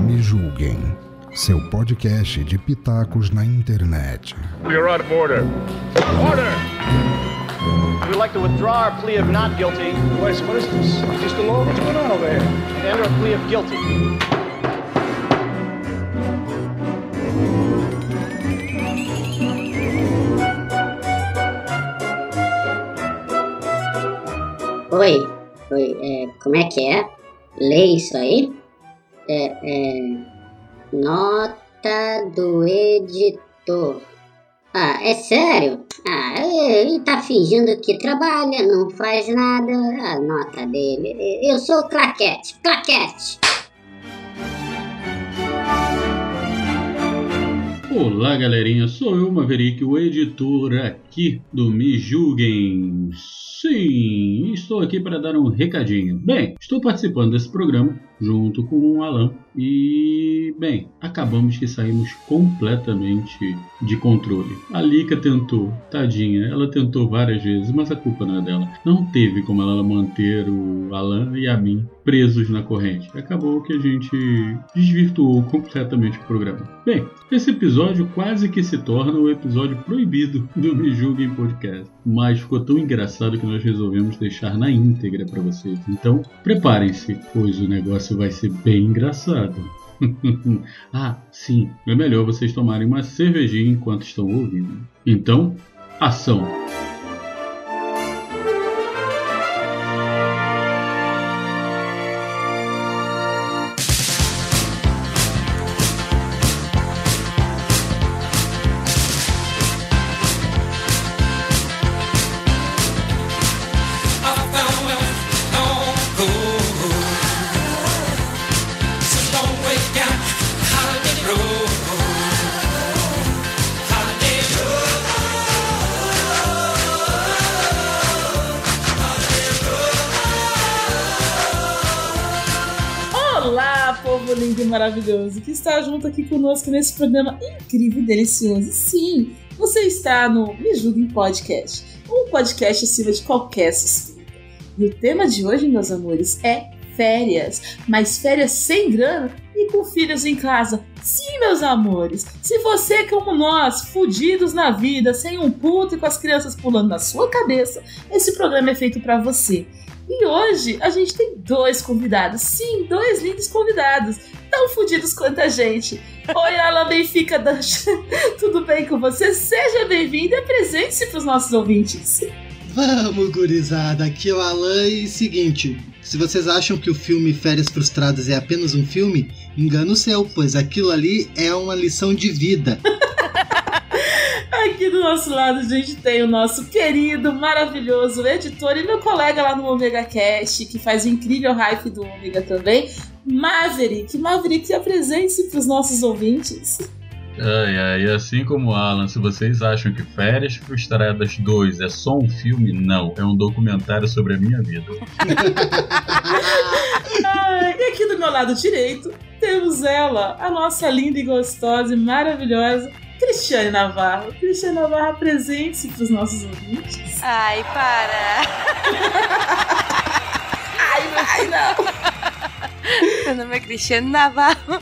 Me julguem. Seu podcast de pitacos na internet. You're out of order. Order! We'd like to withdraw our plea of not guilty is this? Just a law? What's going on over here? and enter a plea of guilty. Oi, oi, é, como é que é? Lê isso aí? É, é, nota do editor. Ah, é sério? Ah, ele tá fingindo que trabalha, não faz nada. A nota dele. Eu sou claquete, claquete. Olá, galerinha, sou eu, Maverick, o editor aqui do Me Julguem. Sim, estou aqui para dar um recadinho. Bem, estou participando desse programa junto com o Alan e, bem, acabamos que saímos completamente de controle. A Lika tentou, tadinha, ela tentou várias vezes, mas a culpa não é dela. Não teve como ela manter o Alan e a mim presos na corrente. Acabou que a gente desvirtuou completamente o programa. Bem, esse episódio quase que se torna o episódio proibido do Me Julguem Podcast, mas ficou tão engraçado que nós resolvemos deixar na íntegra para vocês. Então, preparem-se, pois o negócio vai ser bem engraçado. ah, sim, é melhor vocês tomarem uma cervejinha enquanto estão ouvindo. Então, ação! Está junto aqui conosco nesse programa incrível e delicioso. Sim, você está no Me Julguem Podcast, um podcast acima de qualquer suspeita. E o tema de hoje, meus amores, é férias, mas férias sem grana e com filhos em casa. Sim, meus amores, se você, como nós, fudidos na vida, sem um puto e com as crianças pulando na sua cabeça, esse programa é feito para você. E hoje a gente tem dois convidados. Sim, dois lindos convidados. Tão fodidos quanto a gente. Oi, Alan Benfica Dancha. Tudo bem com você? Seja bem-vindo e apresente-se para os nossos ouvintes. Vamos, gurizada, aqui é o Alan e seguinte, se vocês acham que o filme Férias Frustradas é apenas um filme, engano seu, pois aquilo ali é uma lição de vida. Aqui do nosso lado a gente tem o nosso querido, maravilhoso editor e meu colega lá no Omega Cast, que faz o incrível hype do Omega também, Maverick. Maverick, apresente-se para os nossos ouvintes. Ai, ai, assim como Alan, se vocês acham que Férias Frustradas 2 é só um filme, não. É um documentário sobre a minha vida. Ai, e aqui do meu lado direito temos ela, a nossa linda e gostosa e maravilhosa Cristiane Navarro. Cristiane Navarro, apresente-se para os nossos ouvintes. Ai, para! Ai, não. Meu nome é Cristiane Navarro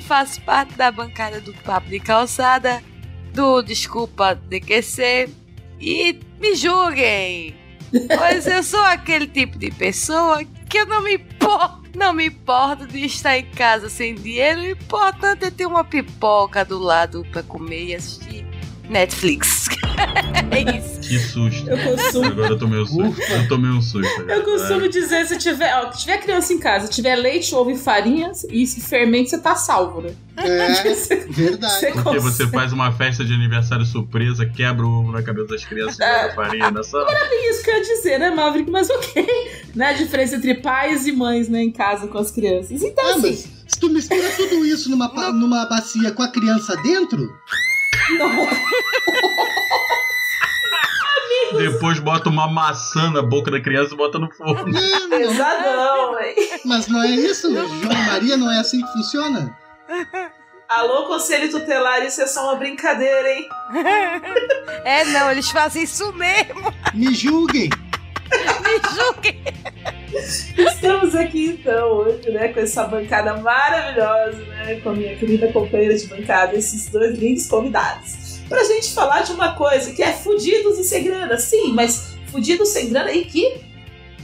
faço parte da bancada do Papo de Calçada, do Desculpa DQC e me julguem! Pois eu sou aquele tipo de pessoa que eu não me importo, não me importo de estar em casa sem dinheiro, o importante é ter uma pipoca do lado pra comer e assistir Netflix. é isso. Que susto. Eu costumo, Agora eu tomei um susto. Eu tomei um susto. agora. eu costumo dizer, se tiver, ó, se tiver criança em casa, tiver leite, ovo e farinha e fermento, você tá salvo, né? É, Você- verdade. você Porque você faz uma festa de aniversário surpresa, quebra o ovo na cabeça das crianças e joga farinha na sala. É isso que eu ia dizer, né, Maverick? Mas ok. Né? A diferença entre pais e mães, né, em casa com as crianças. Então, Ah, assim, mas se tu mistura tudo isso numa, numa bacia com a criança dentro. Depois bota uma maçã na boca da criança e bota no forno. Pesadão, mas não é isso? João Maria não é assim que funciona? Alô, conselho tutelar, isso é só uma brincadeira, hein? É, não, eles fazem isso mesmo. Me julguem. Me julguem. Aqui então hoje, né, com essa bancada maravilhosa, né, com a minha querida companheira de bancada, esses dois lindos convidados, pra gente falar de uma coisa que é fudidos e sem grana, sim, mas fudidos sem grana e que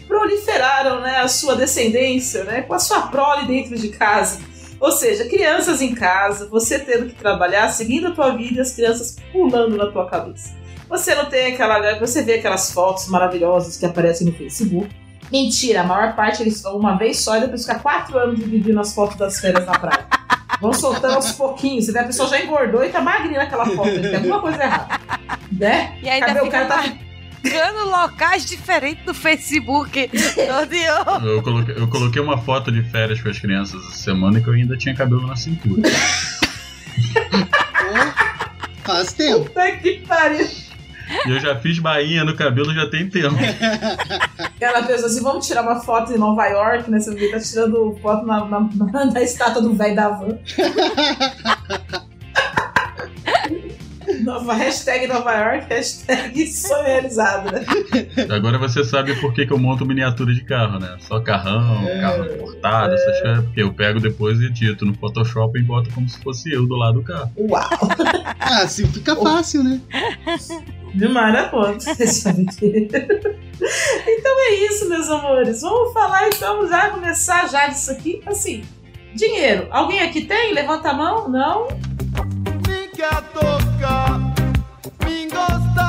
proliferaram, né, a sua descendência, né, com a sua prole dentro de casa. Ou seja, crianças em casa, você tendo que trabalhar, seguindo a tua vida as crianças pulando na tua cabeça. Você não tem aquela. Você vê aquelas fotos maravilhosas que aparecem no Facebook. Mentira, a maior parte eles vão uma vez só e depois fica quatro anos dividindo as fotos das férias na praia. Vão soltando aos pouquinhos. Você vê a pessoa já engordou e tá magrinha naquela foto. Tem alguma coisa errada. Né? E ainda Cadê o cara tá marcando locais diferentes no Facebook. Eu coloquei, eu coloquei uma foto de férias com as crianças essa semana que eu ainda tinha cabelo na cintura. Faz tempo. Puta que pariu. E eu já fiz bainha no cabelo já tem tempo. Ela pensou assim: vamos tirar uma foto em Nova York, né? Você tá tirando foto na, na, na, na estátua do velho da van. Nova, hashtag Nova York, hashtag sonho realizado, né? Agora você sabe por que, que eu monto miniatura de carro, né? Só carrão, É. carro importado, essas coisas. Porque eu pego depois e edito no Photoshop e boto como se fosse eu do lado do carro. Uau! Ah, assim fica fácil, né? A. Vocês sabem que- Então é isso, meus amores. Vamos falar então, já começar já disso aqui. Assim, dinheiro. Alguém aqui tem? Levanta a mão? Não? Me quer tocar, me gosta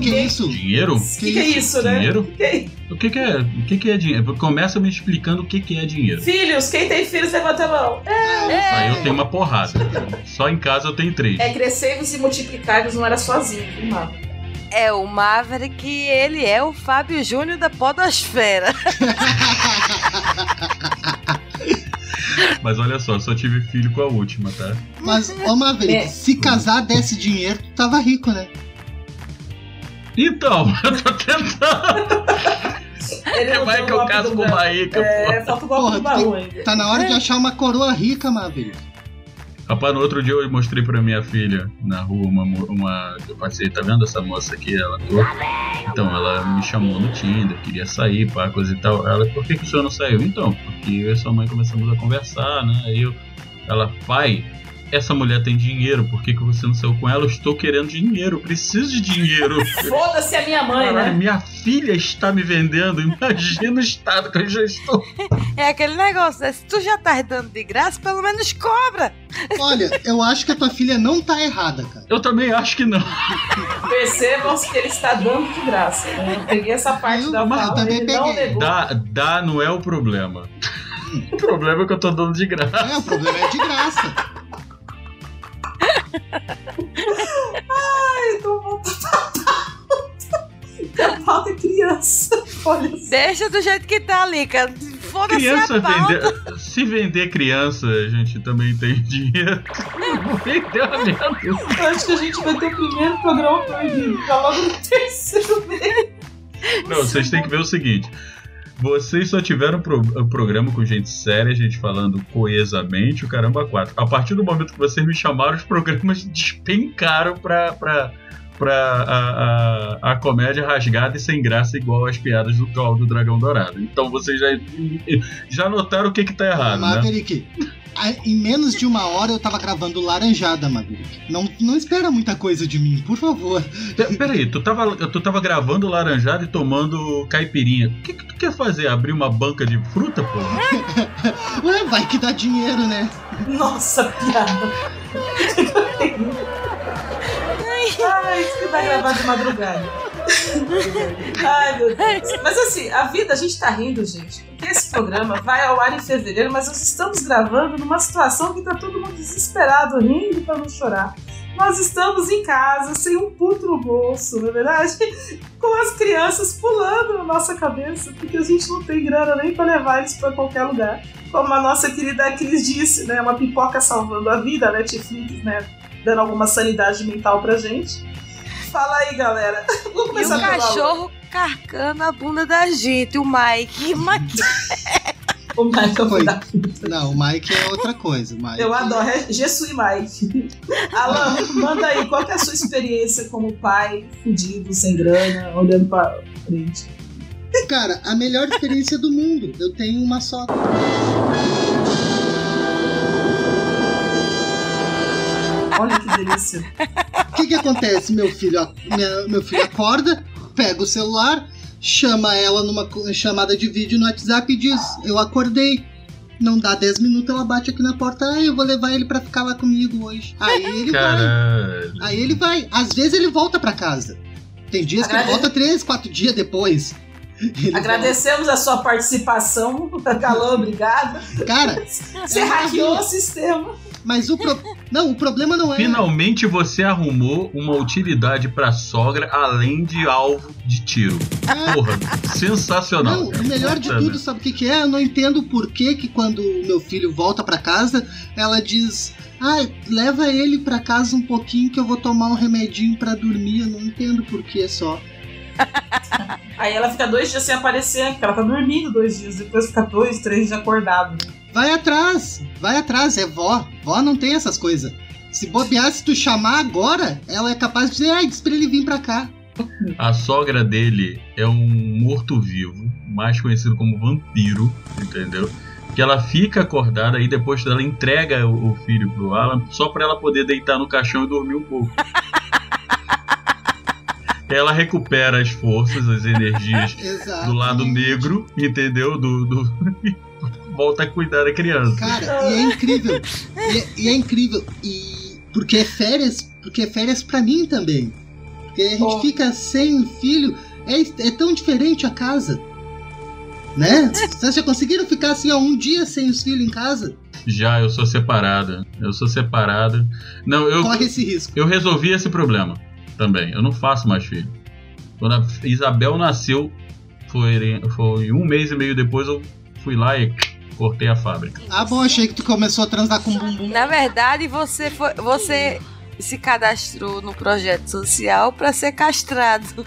que, que é isso? Dinheiro? O que, que é isso, né? Dinheiro? Que é- O que, que é? O que, que é dinheiro? Começa me explicando o que, que é dinheiro. Filhos, quem tem filhos, levanta a mão. É, Aí eu tenho uma porrada. Só em casa eu tenho três. é crescer-vos e multiplicar-vos não era sozinho, viu, Marco? É o Maverick, ele é o Fábio Júnior da Podosfera. Mas olha só, só tive filho com a última, tá? Mas, ô Maverick, É. se casar desse dinheiro, tu tava rico, né? Então, eu tô tentando. Ele Vai deu que o eu caso com rica, É, falta o golpe Porra, do baú ainda. Tá na hora de achar uma coroa rica, Maverick. Rapaz, no outro dia eu mostrei pra minha filha na rua uma. uma eu passei, tá vendo essa moça aqui? Ela torta. Então, ela me chamou no Tinder, queria sair, pá, coisa e tal. Ela, por que, que o senhor não saiu? Então, porque eu e sua mãe começamos a conversar, né? Aí eu. Ela, pai, essa mulher tem dinheiro, por que, que você não saiu com ela? Eu estou querendo dinheiro, eu preciso de dinheiro. Foda-se a minha mãe, Caralho, né? minha filha está me vendendo, imagina o estado que eu já estou. É aquele negócio, né? Se tu já tá dando de graça, pelo menos cobra. Olha, eu acho que a tua filha não tá errada, cara. Eu também acho que não. Percebam que ele está dando de graça. né? Eu peguei essa parte Eu- da mas eu fala, também peguei. Dá, dá não é o problema. O problema é que eu tô dando de graça. É, o problema é de graça. Ai, tô voltando pra pauta. Que a pauta é criança. Olha. Deixa do jeito que tá ali, cara. Foda-se Criança a pauta. vender. Se vender criança, a gente também tem dinheiro. Vendeu a minha. Eu acho que a gente vai ter o primeiro programa proibido. Já logo no terceiro mês. Não, vocês têm que ver o seguinte. Vocês só tiveram pro, um programa com gente séria, gente falando coesamente, o caramba quatro. A partir do momento que vocês me chamaram, os programas despencaram pra, pra, pra a, a, a comédia rasgada e sem graça, igual as piadas do Call do Dragão Dourado. Então vocês já, já notaram o que que tá errado, né? Maverick, a- em menos de uma hora eu tava gravando Laranjada, Maverick. Não, não espera muita coisa de mim, por favor. Pe- Peraí, tu tava, tu tava gravando laranjada e tomando caipirinha. O que, que tu quer fazer? Abrir uma banca de fruta, pô? Ué, vai que dá dinheiro, né? Nossa, piada. Ai, isso que vai gravar de madrugada. Ai, meu Deus. Mas assim, a vida, a gente tá rindo, gente. Porque esse programa vai ao ar em fevereiro, mas nós estamos gravando numa situação que tá todo mundo desesperado, rindo pra não chorar. Nós estamos em casa, sem um puto no bolso, não é verdade? Com as crianças pulando na nossa cabeça, porque a gente não tem grana nem pra levar eles pra qualquer lugar. Como a nossa querida Cris disse, né? Uma pipoca salvando a vida, a Netflix, né? Dando alguma sanidade mental pra gente. Fala aí, galera. Vamos E o começar pelo Alan. cachorro carcando a bunda da gente, o Mike. Mike. O Mike é o da puta. Não, o Mike é outra coisa. Mike... Eu adoro. É Jesus e Mike. Alan, manda aí, qual que é a sua experiência como pai, fudido, sem grana, olhando pra frente? Cara, a melhor experiência do mundo. Eu tenho uma só. Olha que delícia. O que que acontece? Meu filho, minha- meu filho acorda, pega o celular, chama ela numa chamada de vídeo no WhatsApp e diz: Eu acordei. Não dá 10 minutos, ela bate aqui na porta. Ah, eu vou levar ele pra ficar lá comigo hoje. Aí ele vai. Caralho. Aí ele vai. Às vezes ele volta pra casa. Tem dias que ele Agrade- volta 3, 4 dias depois. Ele Agradecemos a sua participação, Calão, obrigada. volta. Cara, Você É hackeou o sistema. Mas o pro... Não, o problema não é. Finalmente você arrumou uma utilidade pra sogra além de alvo de tiro. Porra, sensacional. Não, o melhor de tudo, sabe o que, que é? Eu não entendo por que, que quando meu filho volta pra casa, ela diz: Ai, leva ele pra casa um pouquinho que eu vou tomar um remedinho pra dormir. Eu não entendo por que só. Aí ela fica dois dias sem aparecer, porque ela tá dormindo dois dias, depois fica dois, três dias acordado. Vai atrás, vai atrás, é vó. Vó não tem essas coisas. Se bobear, se tu chamar agora, ela é capaz de dizer: Ai, diz pra ele vir pra cá. A sogra dele é um morto-vivo, mais conhecido como vampiro, entendeu? Que ela fica acordada e depois ela entrega o filho pro Alan só pra ela poder deitar no caixão e dormir um pouco. ela recupera as forças, as energias do lado negro, entendeu? Do, do... volta a cuidar da criança. Cara, e é incrível. E é, e é incrível. E porque é férias, porque é férias pra mim também. Porque a gente Oh. fica sem filho. É, é tão diferente a casa. Né? Vocês já conseguiram ficar assim ó, um dia sem os filhos em casa? Já, eu sou separada. Eu sou separada. Não, eu, Corre esse risco. eu resolvi esse problema também. Eu não faço mais filho. Quando a Isabel nasceu, foi, foi um mês e meio depois eu fui lá e cortei a fábrica. Ah, bom, achei que tu começou a transar com bumbum. Na verdade, você foi, você se cadastrou no projeto social pra ser castrado.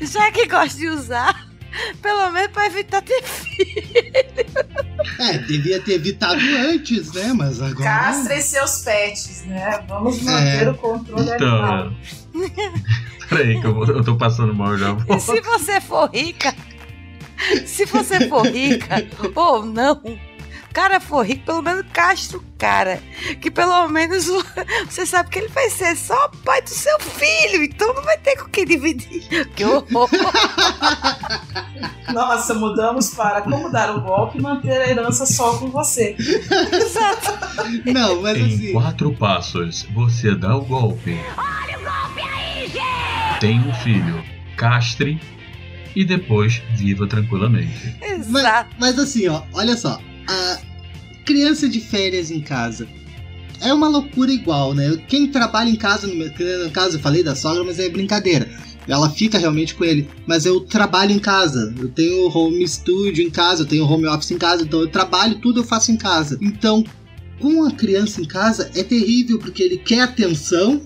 Já que gosta de usar, pelo menos pra evitar ter filho. É, devia ter evitado antes, né? Mas agora. Castrem seus pets, né? Vamos manter É. o controle animal. Então, peraí que eu, vou- eu tô passando mal já. E se você for rica, se você for rica ou não, o cara for rico, pelo menos castra o cara. Que pelo menos o- você sabe que ele vai ser só pai do seu filho, então não vai ter com quem dividir. Que horror! Nossa, mudamos para como dar o golpe e manter a herança só com você. Exato. Não, mas Em assim. quatro passos, você dá o golpe. Tem um filho, castre e depois viva tranquilamente. Mas, Exato. mas assim, ó, olha só. A criança de férias em casa. É uma loucura igual, né? Quem trabalha em casa, no meu caso eu falei da sogra, mas é brincadeira. Ela fica realmente com ele. Mas eu trabalho em casa. Eu tenho home studio em casa, eu tenho home office em casa, então eu trabalho, tudo eu faço em casa. Então, com a criança em casa é terrível porque ele quer atenção,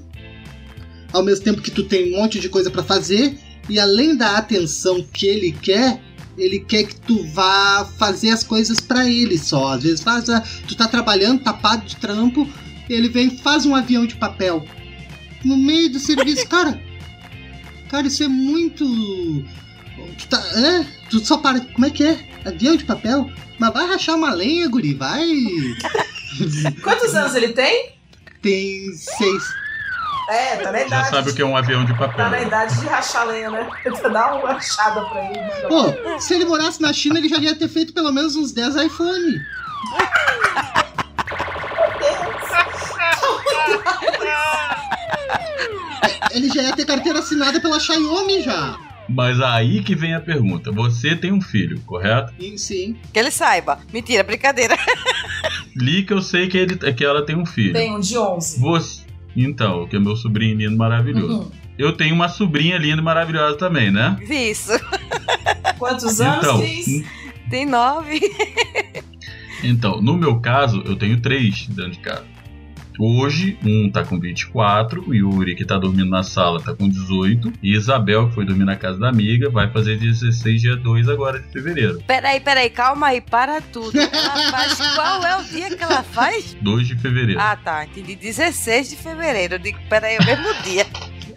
ao mesmo tempo que tu tem um monte de coisa pra fazer, e além da atenção que ele quer, ele quer que tu vá fazer as coisas pra ele só. Às vezes faz, ah, tu tá trabalhando, tapado de trampo, ele vem e faz um avião de papel. No meio do serviço, cara. Cara, isso é muito. Tu tá. É? Tu só para. Como é que é? Avião de papel? Mas vai rachar uma lenha, guri, vai. Quantos anos ele tem? Tem seis. É, tá na Já idade. sabe o que é um avião de Tá na papel. idade de rachar lenha, né? Tenta dar uma rachada pra ele. Pô, se ele morasse na China, ele já ia ter feito pelo menos uns 10 iPhone. Ele já ia ter carteira assinada pela Xiaomi já. Mas aí que vem a pergunta. Você tem um filho, correto? E, sim. Que ele saiba. Mentira, brincadeira. Li que eu sei que, ele, que ela tem um filho. Tem um de 11. Você. Então, que é meu sobrinho lindo maravilhoso. Uhum. Eu tenho uma sobrinha linda e maravilhosa também, né? Isso. Quantos anos, Então, Cris? Tem nove. Então, no meu caso, eu tenho três dentro de casa. Hoje, um tá com 24, o Yuri, que tá dormindo na sala, tá com 18, e Isabel, que foi dormir na casa da amiga, vai fazer 16 dia 2 agora de fevereiro. Peraí, peraí, calma aí, para tudo. Ela faz. Qual é o dia que ela faz? 2 de fevereiro. Ah, tá, entendi. 16 de fevereiro. Eu digo, peraí, é o mesmo dia.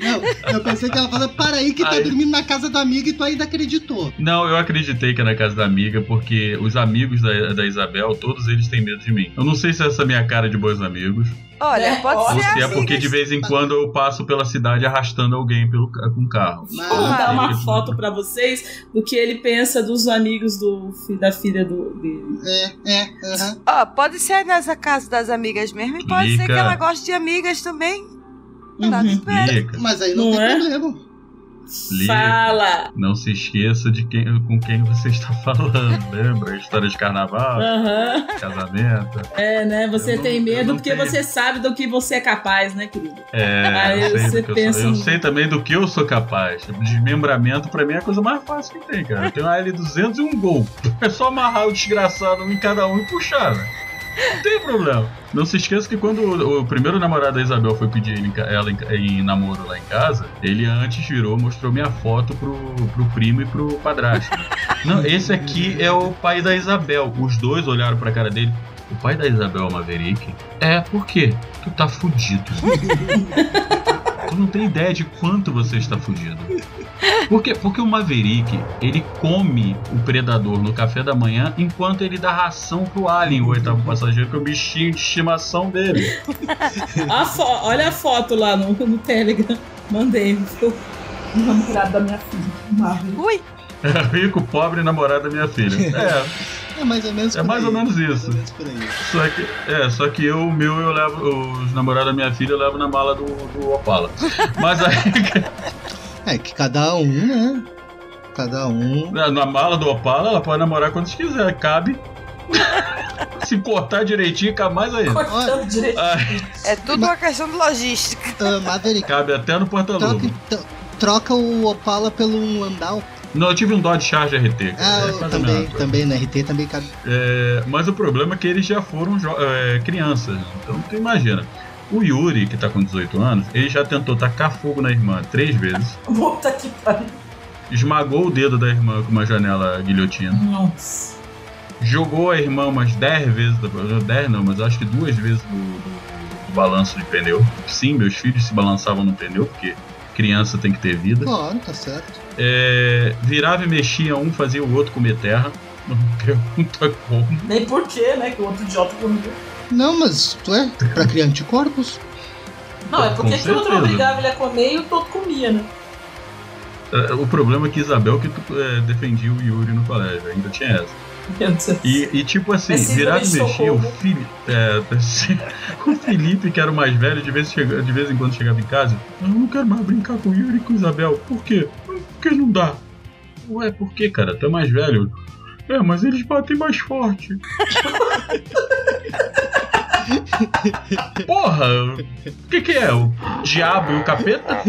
Não, eu pensei que ela falou, para aí que tá Aí. dormindo na casa do amigo e tu ainda acreditou. Não, eu acreditei que é na casa da amiga, porque os amigos da, da Isabel, todos eles têm medo de mim. Eu não sei se essa é a minha cara de bons amigos, Olha, É, pode ou ser se é assim. porque de vez em quando eu passo pela cidade arrastando alguém pelo, com carro. Vou mandar Ah, uma foto pra vocês do que ele pensa dos amigos do, da filha do, dele. É, é. Ó, pode ser nessa casa das amigas mesmo e pode ser que ela goste de amigas também. Tá Uhum. Lica, Mas aí não, Não tem é? problema. Lica. Fala! Não se esqueça de quem, com quem você está falando, lembra? História de carnaval, Aham. casamento. É, né? Você Eu não- tem eu medo não porque tenho. você sabe do que você é capaz, né, querido? É, Aí eu, sei você eu, sou. eu em- sei também do que eu sou capaz. Desmembramento pra mim é a coisa mais fácil que tem, cara. Eu tenho uma L200 e um gol. É só amarrar o desgraçado um em cada um e puxar, né? Não tem problema. Não se esqueça que quando o, o primeiro namorado da Isabel foi pedir ele ela em, em namoro lá em casa, ele antes virou, mostrou minha foto pro, pro primo e pro padrasto. Não, esse aqui é o pai da Isabel. Os dois olharam pra cara dele. O pai da Isabel é Maverick? É, por quê? Tu tá fudido. tu não tem ideia de quanto você está fudido. Por quê? Porque o Maverick, ele come o predador no café da manhã enquanto ele dá ração pro Alien, o oitavo passageiro, que é o bichinho de estimação dele. A Olha a foto lá no, no Telegram. Mandei. Ficou namorado da minha filha. Marvel. Ui, É rico, pobre namorado da minha filha. É, É mais ou menos É mais aí. ou menos isso. Ou menos aí. só que, é, só que eu, o meu, eu levo, os namorados da minha filha eu levo na mala do, do Opala. Mas aí, É que cada um, né? Cada um. na mala do Opala, ela pode namorar quantos quiser, cabe. Se cortar direitinho, cabe mais ainda. Cortando direito. Ah, é tudo uma questão de logística. Ah, Maverick, cabe até no troca, porta-luva. então- troca o Opala pelo um Andal. Não, eu tive um Dodge Charger RT. Ah, É também, também, na RT também cabe. É, mas o problema é que eles já foram é, crianças. Então tu imagina. O Yuri, que tá com 18 anos, ele já tentou tacar fogo na irmã três vezes. Puta que pariu. Esmagou o dedo da irmã com uma janela guilhotina. Nossa. Jogou a irmã umas 10 vezes. da- 10 não, mas acho que duas vezes do, do- do balanço de pneu. Sim, meus filhos se balançavam no pneu, porque criança tem que ter vida. Claro, tá certo. É, virava e mexia um, fazia o outro comer terra. Não me pergunta como. Nem por quê, né? Que o outro idiota comeu. Não, mas tu é pra criar anticorpos? Não, é porque que o outro obrigava ele a comer e o outro comia, né? É, O problema é que Isabel que tu, é, defendia o Yuri no colégio, ainda tinha essa. E, e, tipo assim, síndrome virava e mexia, o. Fili é, o Felipe, que era o mais velho, de vez, chega- de vez em quando chegava em casa, eu não quero mais brincar com o Yuri e com a Isabel. Por quê? Porque não dá. Ué, por quê, cara? Tu é mais velho. É, mas eles batem mais forte. Porra! O que que é? O diabo e o capeta?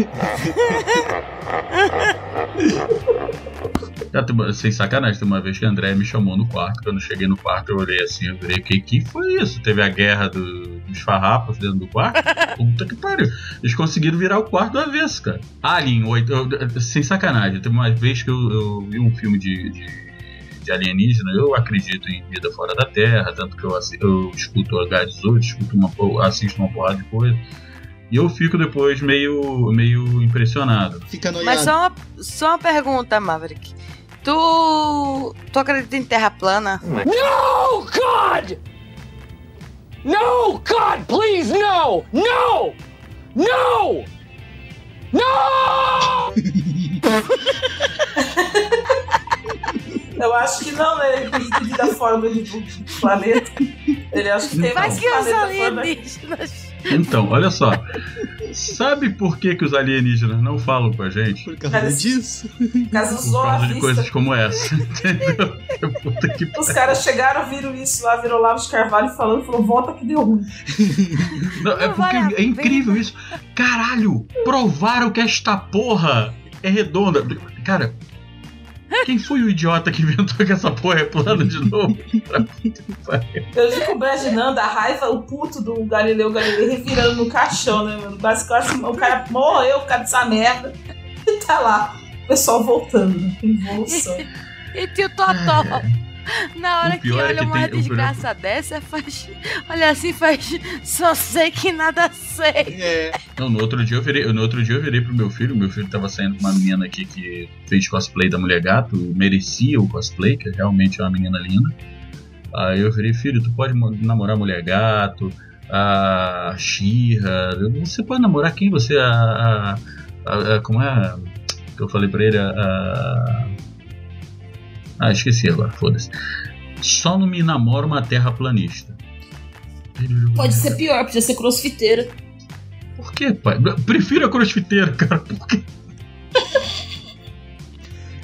Sem sacanagem, tem uma vez que a André me chamou no quarto. Quando eu cheguei no quarto, eu olhei assim, eu virei, que que foi isso? Teve a guerra do- dos farrapos dentro do quarto? Puta que pariu. Eles conseguiram virar o quarto do avesso, cara. Alien, oito, eu- sem sacanagem, teve uma vez que eu, eu vi um filme de, de, de alienígena, eu acredito em vida fora da Terra, tanto que eu, eu escuto H18, escuto uma, assisto uma porrada de coisa. E eu fico depois meio, meio impressionado. Fica noiado. Mas só uma, só uma pergunta, Maverick. Tu. Tu acredita em terra plana? No, God! No, God, please, no! No! No! No! Eu acho que não, né? Ele tem vida fora do, planeta. Ele acha que tem Vai mais que os alienígenas. Então, olha só. Sabe por que, que os alienígenas não falam com a gente? Por causa Cara, disso. Caso Por causa de coisas como essa. Entendeu? Puta que Os caras chegaram, viram isso lá, virou Olavo de Carvalho falando, falou, volta que deu ruim. Não, é porque é incrível isso. Caralho, provaram que esta porra é redonda. Cara, Quem foi o idiota que inventou que essa porra é plana de novo? Eu fico imaginando a raiva, o puto do Galileu Galilei revirando no caixão, né, mano? Basicamente, o cara morreu por causa dessa merda. E tá lá, o pessoal voltando, né? Involução. E tio Totó. Na hora O que pior é olha que uma tem- o desgraça dessa, faz. Olha assim, faz. Só sei que nada sei. É. Não, no outro dia eu virei, no outro dia eu virei pro meu filho, meu filho tava saindo com uma menina aqui que fez cosplay da Mulher Gato, merecia o cosplay, que realmente é uma menina linda. Aí eu virei, filho, tu pode mo- namorar a Mulher Gato, a Xirra, você pode namorar quem você, a, a- a- a- como é que eu falei pra ele, a, a- ah, esqueci agora, foda-se. Só não me namora uma terraplanista. Ele Pode ser pior, podia ser crossfiteira. Por que, pai? Prefiro a crossfiteira, cara. Por quê?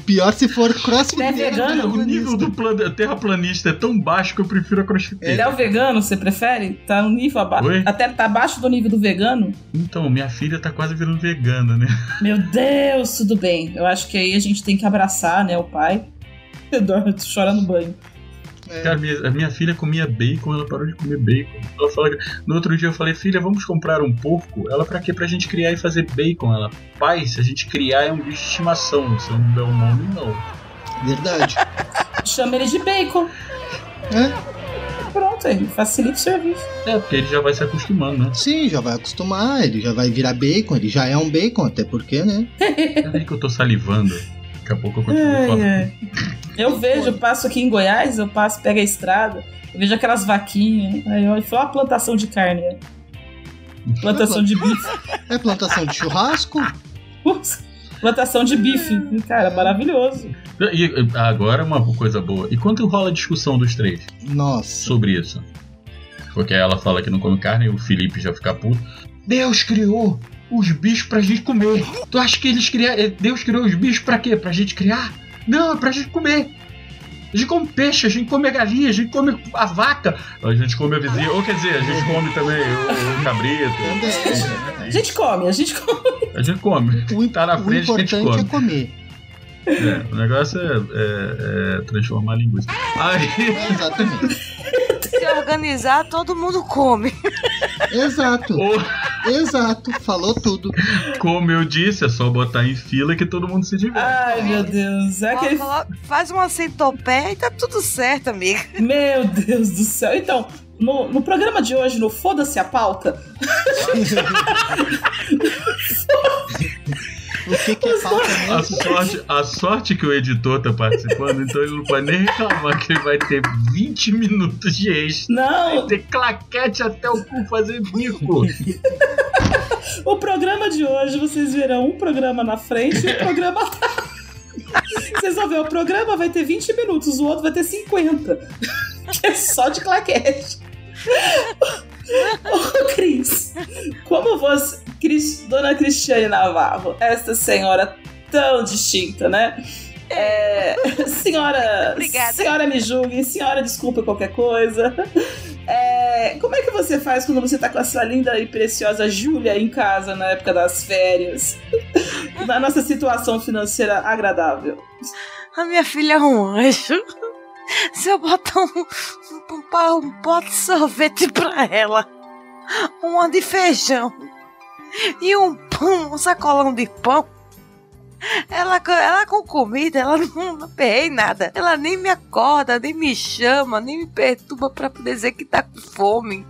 Pior se for crossfit. É vegano? O nível do plane- terraplanista é tão baixo que eu prefiro a Ele crossfiteira. é o vegano, você prefere? Tá no nível abaixo. Oi? Até tá abaixo do nível do vegano? Então, minha filha tá quase virando vegana, né? Meu Deus, tudo bem. Eu acho que aí a gente tem que abraçar, né, o pai. Dorme, chora no banho. É. Cara, minha- a minha filha comia bacon, ela parou de comer bacon. Ela fala, no outro dia eu falei, filha, vamos comprar um porco? Ela, pra quê? Pra gente criar e fazer bacon. Ela, pai, se a gente criar é um bicho de estimação. Se eu não der um nome, não. Verdade. Chama ele de bacon. É. Pronto, aí facilita o serviço. É, porque ele já vai se acostumando, né? Sim, já vai acostumar, ele já vai virar bacon, ele já é um bacon, até porque, né? Peraí que eu tô salivando. Daqui a pouco eu continuo Ai, falando. ai. Eu vejo, eu passo aqui em Goiás, eu passo, pego a estrada, eu vejo aquelas vaquinhas, aí eu falo, uma plantação de carne, né? Plantação de bife. É plantação de churrasco? Putz, plantação de bife. Cara, maravilhoso. E agora uma coisa boa. E quando rola a discussão dos três Nossa. sobre isso? Porque ela fala que não come carne e o Felipe já fica puto. Deus criou os bichos pra gente comer. Tu acha que eles criaram. Deus criou os bichos pra quê? Pra gente criar? Não, é pra gente comer. A gente come peixe, a gente come a galinha, a gente come a vaca, a gente come a vizinha. Ou quer dizer, a gente come também o, o cabrito. A gente come, a gente come. A gente come. O, Tá na o frente, a gente importante come. é comer. É, o negócio é, é- é transformar a linguiça. Aí. Exatamente. Se organizar, todo mundo come. Exato. Ou, Exato. Falou tudo. como eu disse, é só botar em fila que todo mundo se diverte. Ai, meu Deus. É. Coloca- Faz uma centopeia e tá tudo certo, amiga. Meu Deus do céu. Então, no, no programa de hoje, no Foda-se a pauta, O que, que é falta A mesmo? sorte, a sorte que o editor tá participando, então ele não pode nem reclamar que ele vai ter 20 minutos de extra. Vai não, ter claquete até o cu fazer bico. o programa de hoje vocês verão um programa na frente e um programa atrás. Vocês vão ver, o programa vai ter 20 minutos, o outro vai ter 50. Que é só de claquete. Ô, Cris, como você, Cris, Dona Cristiane Navarro, essa senhora tão distinta, né? É, senhora, Obrigada. senhora me julgue, senhora desculpa qualquer coisa. É, como é que você faz quando você tá com essa linda e preciosa Júlia em casa na época das férias? Na nossa situação financeira agradável. A minha filha é um anjo. Se eu botar um, um, um, pote de sorvete pra ela, uma de feijão e um pão, um sacolão de pão, ela, ela com comida, ela não, não perrei nada. Ela nem me acorda, nem me chama, nem me perturba pra dizer que tá com fome.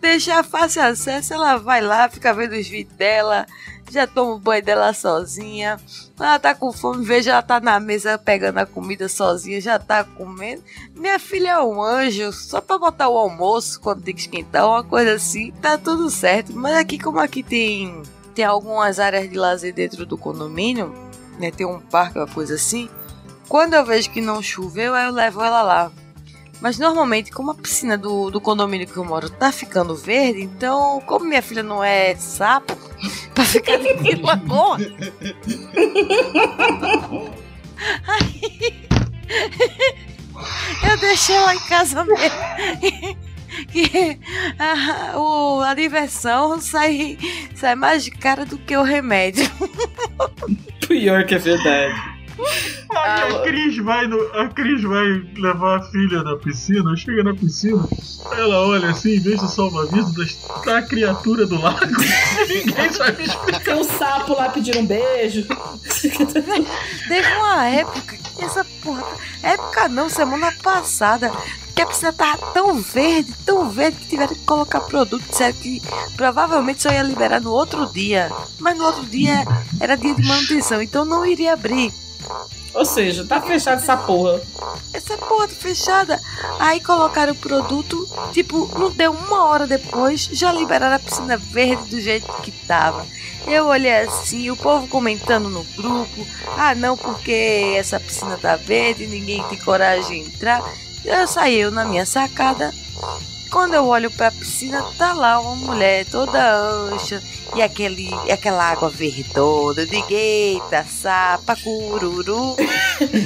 Deixar fácil acesso, ela vai lá, fica vendo os vídeos dela, já toma o banho dela sozinha. Ela tá com fome, veja, ela tá na mesa pegando a comida sozinha, já tá comendo. Minha filha é um anjo, só pra botar o almoço quando tem que esquentar, uma coisa assim, tá tudo certo. Mas aqui, como aqui tem, tem algumas áreas de lazer dentro do condomínio, né? Tem um parque, uma coisa assim. Quando eu vejo que não choveu, aí eu levo ela lá. Mas normalmente, como a piscina do, do condomínio que eu moro tá ficando verde, então, como minha filha não é sapo, pra ficar de lagoa, Eu deixei ela em casa mesmo. que a, o, a diversão sai, sai mais cara do que o remédio. Pior que é verdade. Aí a Cris vai no, a Cris vai levar a filha na piscina, chega na piscina, ela olha assim, vê o salva-vidas, tá a criatura do lago. Ninguém sabe explicar. Tem um sapo lá pedindo um beijo. Teve uma época, que essa porra. Época não, semana passada. Que a piscina tava tão verde, tão verde, que tiveram que colocar produto. Disseram que provavelmente só ia liberar no outro dia. Mas no outro dia era dia de manutenção, então não iria abrir. Ou seja, tá fechada essa porra. Essa porra tá fechada. Aí colocaram o produto, tipo, não deu uma hora depois, já liberaram a piscina verde do jeito que tava. Eu olhei assim, o povo comentando no grupo: ah, não, porque essa piscina tá verde, ninguém tem coragem de entrar. Eu saí eu na minha sacada. Quando eu olho pra piscina, tá lá uma mulher toda ancha e aquele, aquela água verdona. Eu digo, eita, sapa, cururu.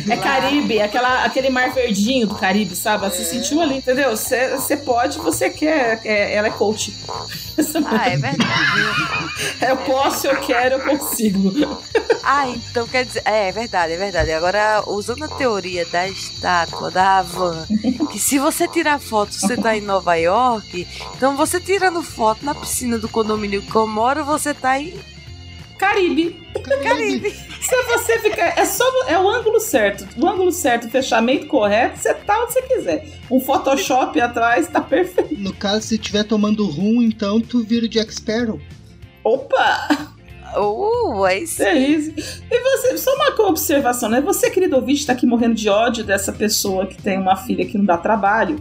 É Caribe, aquela, aquele mar verdinho do Caribe, sabe? Você sentiu ali, entendeu? Você pode, você quer. É, ela é coach. Ah, é verdade. Eu posso, eu quero, eu consigo. Ah, então quer dizer. É, é verdade, é verdade. Agora, usando a teoria da estátua, da Havan, que se você tirar foto, você tá em Nova York, então você tirando foto na piscina do condomínio que moro, você tá em Caribe. Caribe. Se você ficar. É só. É o ângulo certo. O ângulo certo, o fechamento correto, você tá onde você quiser. Um Photoshop atrás tá perfeito. No caso, se estiver tomando rum, então tu vira o Jack Sparrow. Opa! Uh, é isso. É isso. E você, só uma observação, né? Você, querido ouvinte, tá aqui morrendo de ódio dessa pessoa que tem uma filha que não dá trabalho.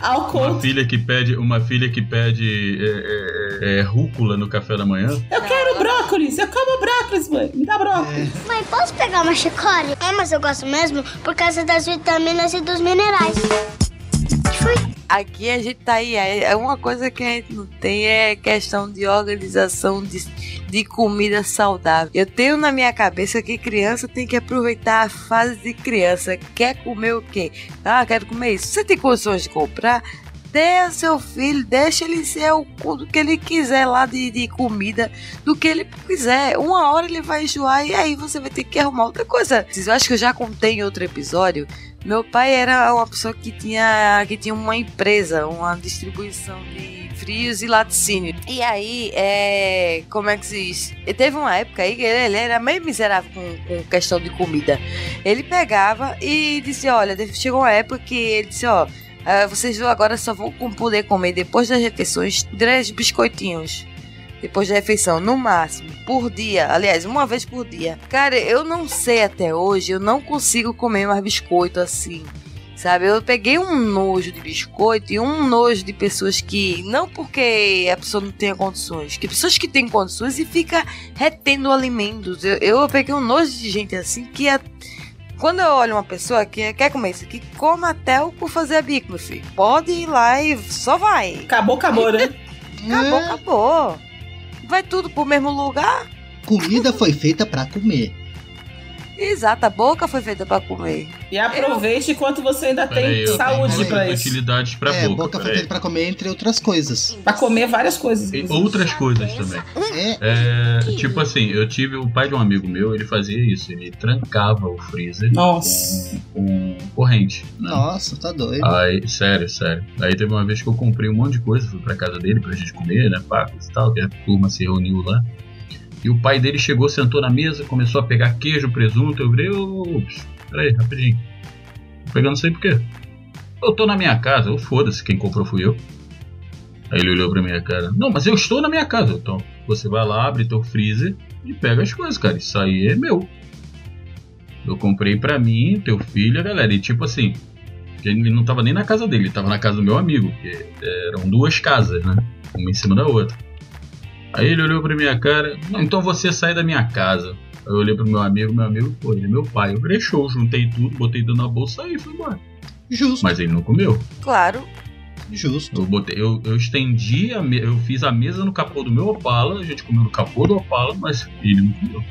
Ao Uma conto. filha que pede, uma filha que pede é, é, é, rúcula no café da manhã. Eu quero brócolis, eu como brócolis, mãe. Me dá brócolis. Mãe, posso pegar uma chicória? É, mas eu gosto mesmo por causa das vitaminas e dos minerais. Aqui a gente tá aí. É é uma coisa que a gente não tem é questão de organização de, de comida saudável. Eu tenho na minha cabeça que criança tem que aproveitar a fase de criança. Quer comer o quê? Ah, quero comer isso. Você tem condições de comprar? Dê ao seu filho, deixa ele ser o que ele quiser lá de, de comida, do que ele quiser. Uma hora ele vai enjoar e aí você vai ter que arrumar outra coisa. Eu acho que eu já contei em outro episódio. Meu pai era uma pessoa que tinha, que tinha uma empresa, uma distribuição de frios e laticínio. E aí, é, como é que se diz? E teve uma época aí que ele, era meio miserável com, com questão de comida. Ele pegava e disse: Olha, chegou uma época que ele disse: Ó, ah, vocês agora só vão poder comer depois das refeições três biscoitinhos. Depois da refeição, no máximo, por dia. Aliás, uma vez por dia. Cara, eu não sei até hoje, eu não consigo comer mais biscoito assim. Sabe, eu peguei um nojo de biscoito e um nojo de pessoas que. Não porque a pessoa não tenha condições, que pessoas que têm condições e fica retendo alimentos. Eu, eu peguei um nojo de gente assim que é. Quando eu olho uma pessoa que quer comer isso aqui, coma até o por fazer a bico, meu filho. Pode ir lá e só vai. Acabou, acabou, né? Acabou, acabou. Vai tudo pro mesmo lugar? Comida foi feita pra comer. Exato, a boca foi feita pra comer. E aproveite enquanto você ainda tem Peraí, eu saúde pra isso. utilidades pra é, boca. boca foi feita pra comer, entre outras coisas. Pra comer várias coisas. E outras coisas também. É, É, tipo assim, eu tive o pai de um amigo meu, ele fazia isso, ele trancava o freezer Nossa. com, com corrente. Né? nossa, tá doido. Aí, sério, sério. Aí teve uma vez que eu comprei um monte de coisa, fui pra casa dele pra gente comer, né, pá, coisa e tal, que a turma se reuniu lá. E o pai dele chegou, sentou na mesa, começou a pegar queijo, presunto. Eu falei, ops, peraí, rapidinho. Tô pegando não sei por quê. Eu tô na minha casa, eu foda-se, quem comprou fui eu. Aí ele olhou pra minha cara, não, mas eu estou na minha casa. Então, você vai lá, abre teu freezer e pega as coisas, cara. Isso aí é meu. Eu comprei pra mim, teu filho, a galera. E tipo assim, ele não tava nem na casa dele, ele tava na casa do meu amigo, que eram duas casas, né? Uma em cima da outra. Aí ele olhou pra minha cara, não, então você sai da minha casa. Aí eu olhei pro meu amigo, meu amigo, pô, ele é meu pai. Eu show, juntei tudo, botei tudo na bolsa e fui embora. Justo, Mas ele não comeu. Claro, justo. Eu, botei, eu, eu estendi, a me- eu fiz a mesa no capô do meu Opala, a gente comeu no capô do Opala, mas ele não comeu.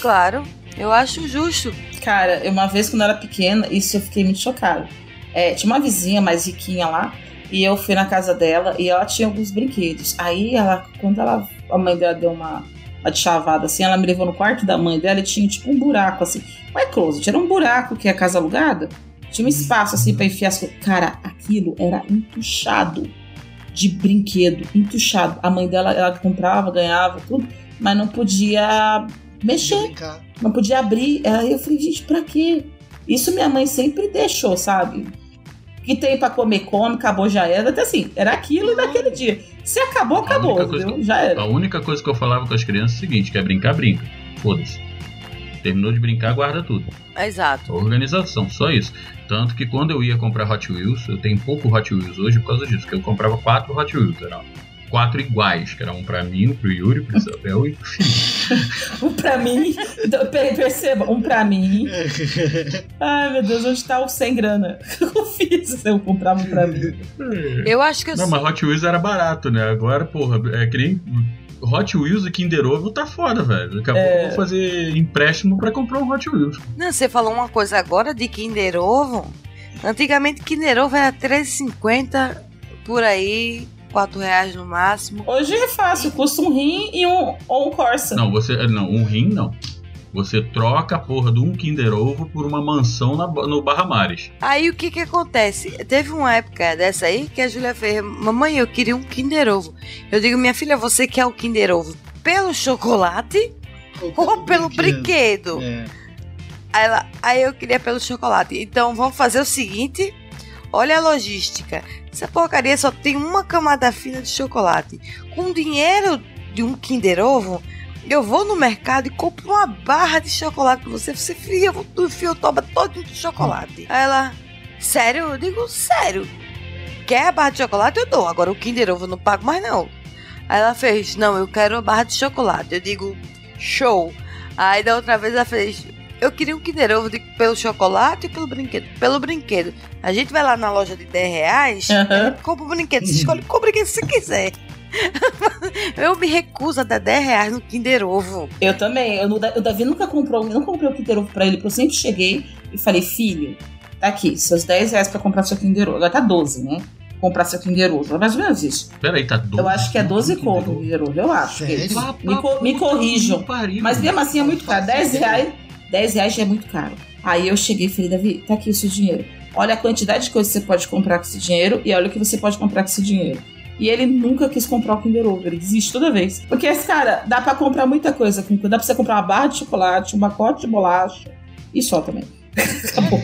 claro. Eu acho justo. Cara, uma vez quando eu era pequena, isso eu fiquei muito chocada. É, tinha uma vizinha mais riquinha lá, e eu fui na casa dela e ela tinha alguns brinquedos. Aí ela, quando ela, a mãe dela deu uma, uma de chavada, assim. Ela me levou no quarto da mãe dela e tinha tipo um buraco, assim. Não é closet, era um buraco que é casa alugada. Tinha um espaço assim pra enfiar as coisas. Cara, aquilo era entuchado de brinquedo, entuchado. A mãe dela, ela comprava, ganhava, tudo, mas não podia mexer, Brincar. não podia abrir. Aí eu falei, gente, pra quê? Isso minha mãe sempre deixou, sabe? Que tem pra comer, come, acabou, já era. Até assim, era aquilo naquele dia. Se acabou, acabou, única coisa entendeu? Já era. A única coisa que eu falava com as crianças é o seguinte: quer brincar, brinca. Foda-se. Terminou de brincar, guarda tudo. Exato. Organização, só isso. Tanto que quando eu ia comprar Hot Wheels, eu tenho pouco Hot Wheels hoje por causa disso, porque eu comprava quatro Hot Wheels, eram quatro iguais, que era um pra mim, um pro Yuri, pro Isabel e pro Felipe. Um pra mim. então, per- Perceba, um pra mim. Ai, meu Deus, onde tá o sem grana? Eu fiz, eu comprava um pra mim. Eu acho que eu Não, mas Hot Wheels era barato, né? Agora, porra, é que nem Hot Wheels e Kinder Ovo tá foda, velho. Daqui a pouco eu vou fazer empréstimo pra comprar um Hot Wheels. Não, você falou uma coisa agora de Kinder Ovo. Antigamente Kinder Ovo era R$3,50 por aí, R$ reais no máximo. Hoje é fácil, custa um rim e um, ou um Corsa. Não, você. Não, um rim não. Você troca a porra de um Kinder Ovo por uma mansão na, no Barra Mares. Aí o que que acontece? Teve uma época dessa aí que a Júlia fez, mamãe, eu queria um Kinder Ovo. Eu digo, minha filha, você quer o Kinder Ovo pelo chocolate ou pelo brinquedo? É. Aí, ela, aí eu queria pelo chocolate. Então vamos fazer o seguinte: olha a logística. Essa porcaria só tem uma camada fina de chocolate. Com o dinheiro de um Kinder Ovo, eu vou no mercado e compro uma barra de chocolate pra você. Você fia o fiotoba todo de chocolate. Aí ela, sério? Eu digo, sério. Quer a barra de chocolate? Eu dou. Agora o Kinder Ovo eu não pago mais não. Aí ela fez, não, eu quero a barra de chocolate. Eu digo, show. Aí da outra vez ela fez, eu queria um Kinder Ovo de- pelo chocolate e pelo brinquedo. Pelo brinquedo. A gente vai lá na loja de 10 reais, Aham. compra o brinquedo. Você escolhe qual brinquedo você quiser. eu me recuso a dar 10 reais no Kinder Ovo. Eu também. Eu, não- o Davi nunca comprou, eu não comprei o Kinder Ovo pra ele, porque eu sempre cheguei e falei, filho, tá aqui, seus 10 reais pra comprar seu Kinder Ovo. Agora tá 12, né? Comprar seu Kinder Ovo. É mais ou menos isso. Peraí, tá 12. Eu acho que é 12 conto o Kinder Ovo, eu acho. Vá Me, me corrijam. Mas mesmo assim é muito caro. 10 reais, 10 reais já é muito caro. Aí eu cheguei e falei, Davi, tá aqui o seu dinheiro. Olha a quantidade de coisas que você pode comprar com esse dinheiro e olha o que você pode comprar com esse dinheiro. E ele nunca quis comprar o Kinder Ovo, ele desiste toda vez. Porque esse cara, dá pra comprar muita coisa. com- Dá pra você comprar uma barra de chocolate, um pacote de bolacha e só também.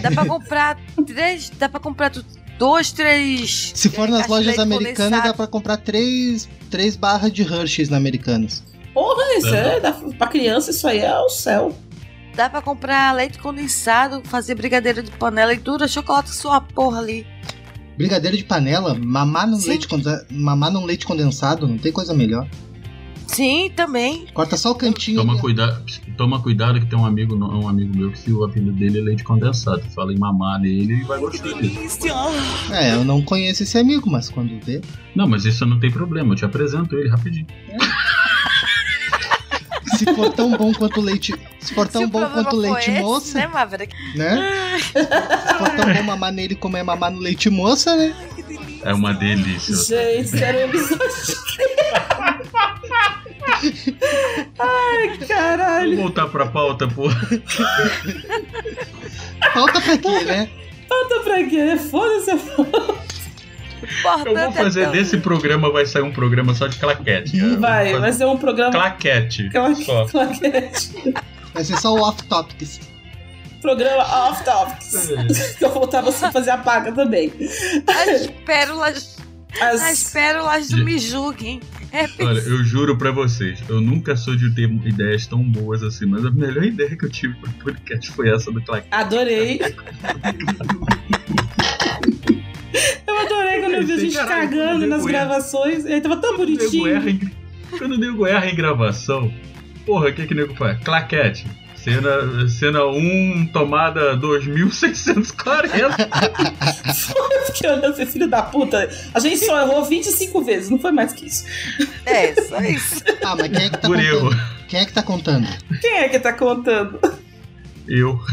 Dá pra comprar três. Dá pra comprar dois, três. Se for nas lojas americanas, dá pra comprar três, três barras de Hershey's na Americanas. Porra, isso é, dá, pra criança isso aí é o céu. Dá pra comprar leite condensado, fazer brigadeiro de panela e dura chocolate sua porra ali. Brigadeiro de panela, mamar num, Sim. leite, conde- mamar num leite condensado, não tem coisa melhor. Sim, também. Corta só o cantinho. Toma ali. cuidado, toma cuidado que tem um amigo, um amigo meu que se o apelido dele é leite condensado. Fala em mamar nele e vai gostar disso. É, eu não conheço esse amigo, mas quando vê. Não, mas isso não tem problema, eu te apresento ele rapidinho. Se for tão bom quanto leite. Se for tão Se o bom quanto leite esse, moça, Né, Maverick? né? Se for tão bom mamar nele como é mamar no leite moça, né? É uma delícia. Gente, sério, um episódio. Ai, caralho. Vamos voltar pra pauta, porra. Falta pra quê, né? Falta pra quê? Foda-se a Importante Eu vou é fazer tão- desse programa, vai sair um programa só de claquete. Vai, vou vai ser um programa. Claquete. Cla- Só. Claquete. Vai ser só o off-topics. Programa off topics. Que eu voltava a fazer a paga também. As pérolas, As- as pérolas do Me Julguem. É Olha, eu juro pra vocês, eu nunca sou de ter ideias tão boas assim, mas a melhor ideia que eu tive pro podcast foi essa do claquete. Adorei. Eu adorei quando eu vi a gente Caralho, cagando nas gravações. Ele tava tão bonitinho. em- Quando o nego erra em gravação, porra, o que que o nego faz? Claquete. Cena, cena 1, tomada 2640. Eu fiquei olhando, falei, filho da puta. A gente só errou 25 vezes, não foi mais que isso. É, só isso. Ah, mas quem é que tá Por contando? erro. Quem é que tá contando? Quem é que tá contando? Eu.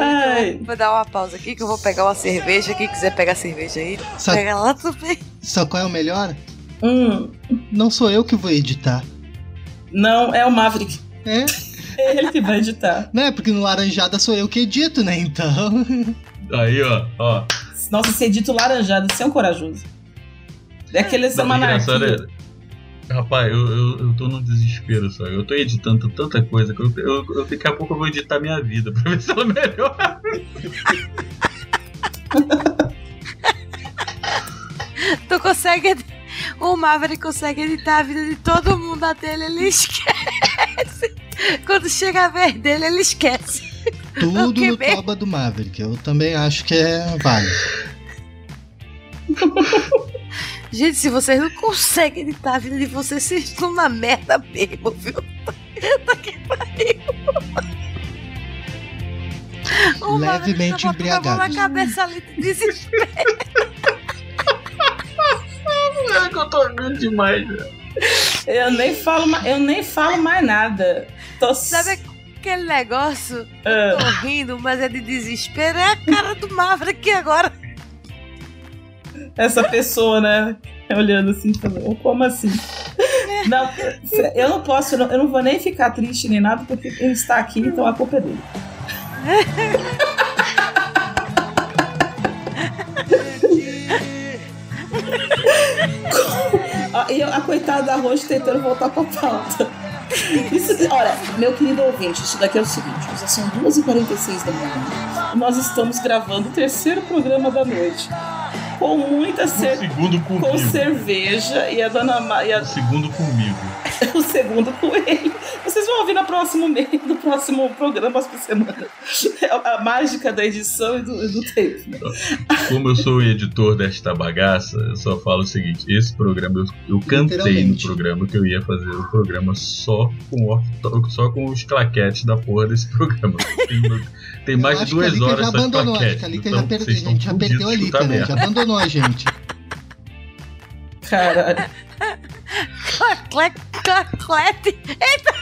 Ai. Vou dar uma pausa aqui que eu vou pegar uma cerveja. Quem quiser pegar cerveja aí, Sabe, pega lá também. sabe qual é o melhor? Hum. Não sou eu que vou editar. Não, é o Maverick. É? É ele que vai editar. Não é, porque no Laranjada sou eu que edito, né? Então. Aí, ó, ó. Nossa, você edita o laranjado, você é um corajoso. É aquele engraçado é- Rapaz, eu, eu, eu tô num desespero só. Eu tô editando tanta coisa que eu, eu, eu- daqui a pouco eu vou editar minha vida pra ver se ela melhora. Tu consegue. O Maverick consegue editar a vida de todo mundo até ele, ele esquece. Quando chega a vez dele, ele esquece. Tudo no bem. toba do Maverick. Eu também acho que é válido. Gente, se vocês não conseguem editar a vida de vocês, vocês estão na merda mesmo, viu? Tá que pariu. Levemente mão na embriagado. cabeça ali de desespero. É que eu tô rindo demais, velho. Eu nem falo, eu nem falo mais nada. Tô... Sabe aquele negócio? Ah. Eu tô rindo, mas é de desespero. É a cara do Maverick agora. Essa pessoa, né? Olhando assim também. Como assim? Não, eu não posso, eu não, vou nem ficar triste nem nada, porque ele está aqui, então a culpa é dele. E a coitada da Roche tentando voltar pra pauta. Isso, olha, meu querido ouvinte, isso daqui é o seguinte: já são 2h46 da manhã. Nós estamos gravando o terceiro programa da noite. Com muita segundo Com cerveja e a dona Ma... e a- Segundo comigo. o segundo com ele. Vocês vão ouvir no próximo mês, no próximo programa por semana. É a, mágica da edição e do, do né? Como eu sou o editor desta bagaça, eu só falo o seguinte: esse programa, eu, eu cantei no programa que eu ia fazer o programa só com, o só com os claquetes da porra desse programa. Tem, tem mais de acho que a duas horas já abandonou. Acho claquete. que a Lika Então, já A gente já estão perdeu a Lika, né? Já abandonou a gente. Caralho. Claclete, claclete. Eita,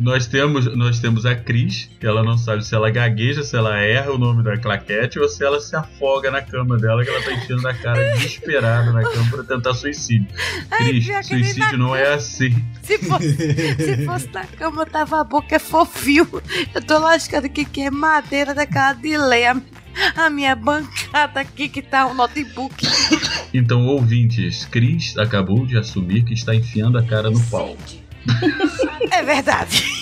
Nós temos, nós temos a Cris, que ela não sabe se ela gagueja, se ela erra o nome da claquete ou se ela se afoga na cama dela, que ela tá enchendo a cara desesperada na cama pra tentar suicídio. Cris, que suicídio não é assim. Se fosse, se fosse na cama, tava a boca é fofinho. Eu tô lascando aqui que é madeira daquela de. A, minha bancada aqui que tá o notebook. Então, ouvintes, Cris acabou de assumir que está enfiando a cara no pau. É verdade.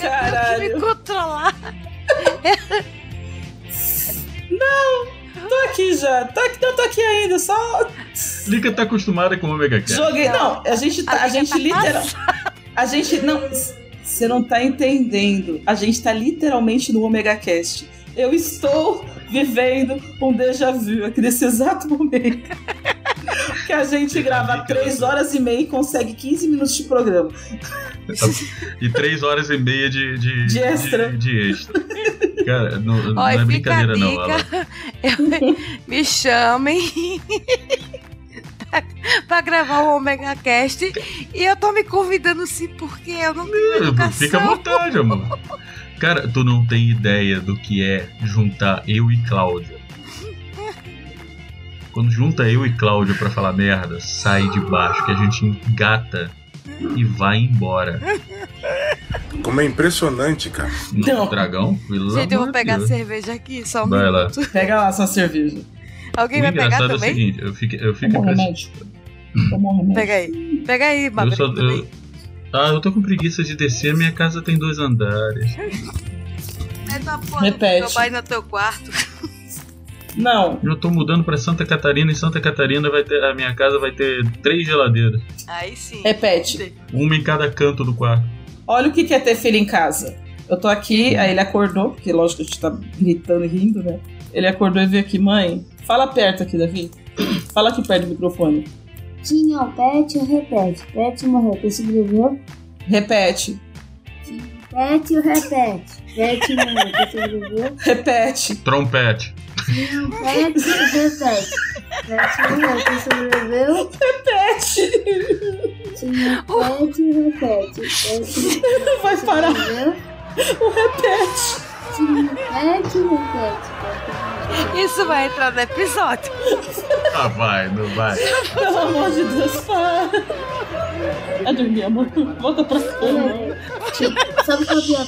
Caralho. Me controlar. Não, tô aqui já. Tô aqui, não tô aqui ainda, só Lika tá acostumada com o Omega Cat. joguei. Não, a gente tá, a gente literal. A gente não. Você não tá entendendo. A gente tá literalmente no Omega Cast. Eu estou vivendo um déjà vu aqui nesse exato momento. Que a gente grava 3 horas e meia e consegue 15 minutos de programa. E três horas e meia de, de, De extra. de- de extra. Cara, não, não Olha, é fica a brincadeira, não. dica. Ela, Eu- me chamem pra, gravar o Omega Cast. E eu tô me convidando sim, porque eu não tenho educação. fica à vontade, amor. Cara, tu não tem ideia do que é juntar eu e Cláudia. Quando junta eu e Cláudia pra falar merda, sai de baixo, que a gente engata e vai embora. Como é impressionante, cara. No dragão? Gente, eu vou pegar Deus. cerveja aqui, só um Vai lá. Pega lá sua cerveja. Alguém O vai pegar engraçado é o também? seguinte, eu fico, eu fico Toma impressionado. remédio. Toma remédio. Pega aí. Pega aí, Eu Maverick. só, também. eu... Ah, eu tô com preguiça de descer, minha casa tem dois andares. É tua porra Repete. do trabalho no teu quarto. Não, Eu tô mudando pra Santa Catarina e Santa Catarina vai ter. A minha casa vai ter três geladeiras. Aí sim. repete. Uma em cada canto do quarto. Olha o que é ter filho em casa. Eu tô aqui, aí ele acordou, porque lógico que a gente tá gritando e rindo, né? Ele acordou e veio aqui, mãe. Fala perto aqui, Davi. Fala aqui perto do microfone. Tinha o pet, repete. Pet morreu, quem sobreviveu? Repete, Pet e repete. Sobreviveu? repete. Trompete. Tinha o pet e repete. Pet morreu, quem sobreviveu? Repete. Tinha o pet e repete. Pet Não vai parar sobreviveu? o repete. Repete. Pet Isso vai entrar no episódio. Ah, vai, não vai. Pelo amor de Deus, para. Vai dormir, amor. Volta pra cama. Sabe o pior?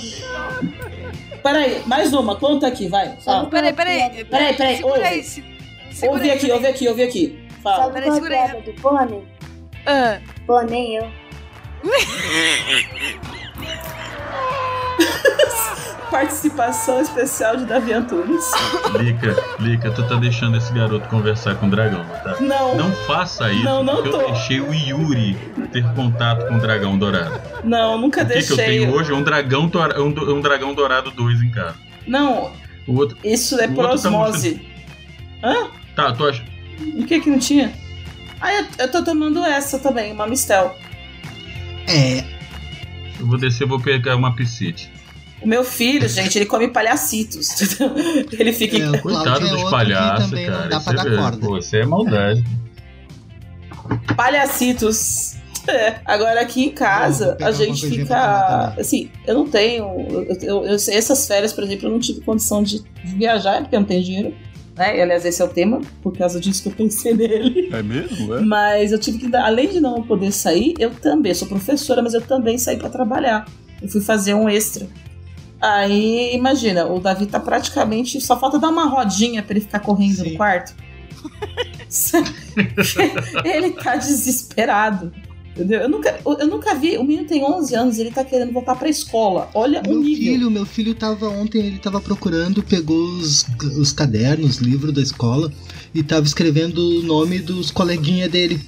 Peraí, mais uma. Conta aqui, vai. Fala. Peraí, peraí. Peraí, peraí. Segura ouve. aí. se- segura Ouve aí, aqui, ouve aqui, ouve aqui. Fala. Sabe Peraí, é segura aí. piada do pônei? Ah. Pô, nem eu. Participação especial de Davi Antunes. Lica, Lica, tu tá deixando esse garoto conversar com o dragão, tá? Não. Não faça isso, Não, não porque tô. eu deixei o Yuri ter contato com o dragão dourado. Não, nunca O que, que eu deixei. tenho hoje é um dragão, doura- um, do- um dragão dourado 2 em casa. Não, O outro. isso é O por outro tá osmose. Hã? Tá, tu acha. O que que não tinha? Ah, eu, eu tô tomando essa também, uma Mistel. É, Eu vou descer e vou pegar uma piscite. O meu filho, gente, ele come palhacitos. ele fica. É, o Coitado é dos palhaços, cara. dá pra Isso dar é- corda. Pô, isso é maldade. Palhacitos. É, agora aqui em casa, a gente fica. Assim, eu não tenho. Eu, eu- eu- essas férias, por exemplo, eu não tive condição de viajar, porque eu não tenho dinheiro. Né? E, aliás, esse é o tema, por causa disso que eu pensei nele. É mesmo? Mas eu tive que, dar- além de não poder sair, eu também sou professora, mas eu também saí pra trabalhar. Eu fui fazer um extra. Aí, imagina, o Davi tá praticamente. Só falta dar uma rodinha pra ele ficar correndo Sim. no quarto. ele tá desesperado. Entendeu? Eu nunca, eu nunca vi. O menino tem 11 anos, ele tá querendo voltar pra escola. Olha o Meu nível. filho, meu filho tava ontem, ele tava procurando, pegou os, os cadernos, livro da escola e tava escrevendo o nome dos coleguinhas dele.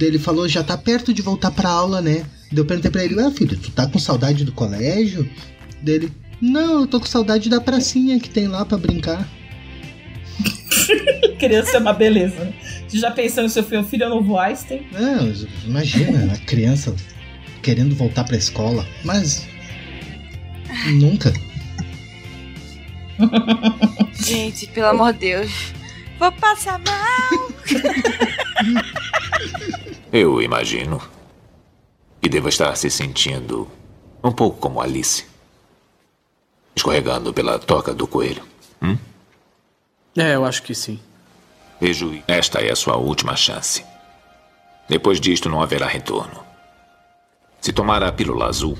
Ele falou, já tá perto de voltar pra aula, né? Daí Eu perguntei pra ele, ah filho, tu tá com saudade do colégio? Dele, não, eu tô com saudade da pracinha que tem lá pra brincar. Criança é uma beleza. né? Você já pensou no seu filho, filho é novo Einstein? Não, imagina, a criança querendo voltar pra escola, mas nunca. Gente, pelo amor de Deus. Vou passar mal. Eu imagino. E devo estar se sentindo um pouco como Alice. Escorregando pela toca do coelho. É, eu acho que sim. Vejo, esta é a sua última chance. Depois disto não haverá retorno. Se tomar a pílula azul,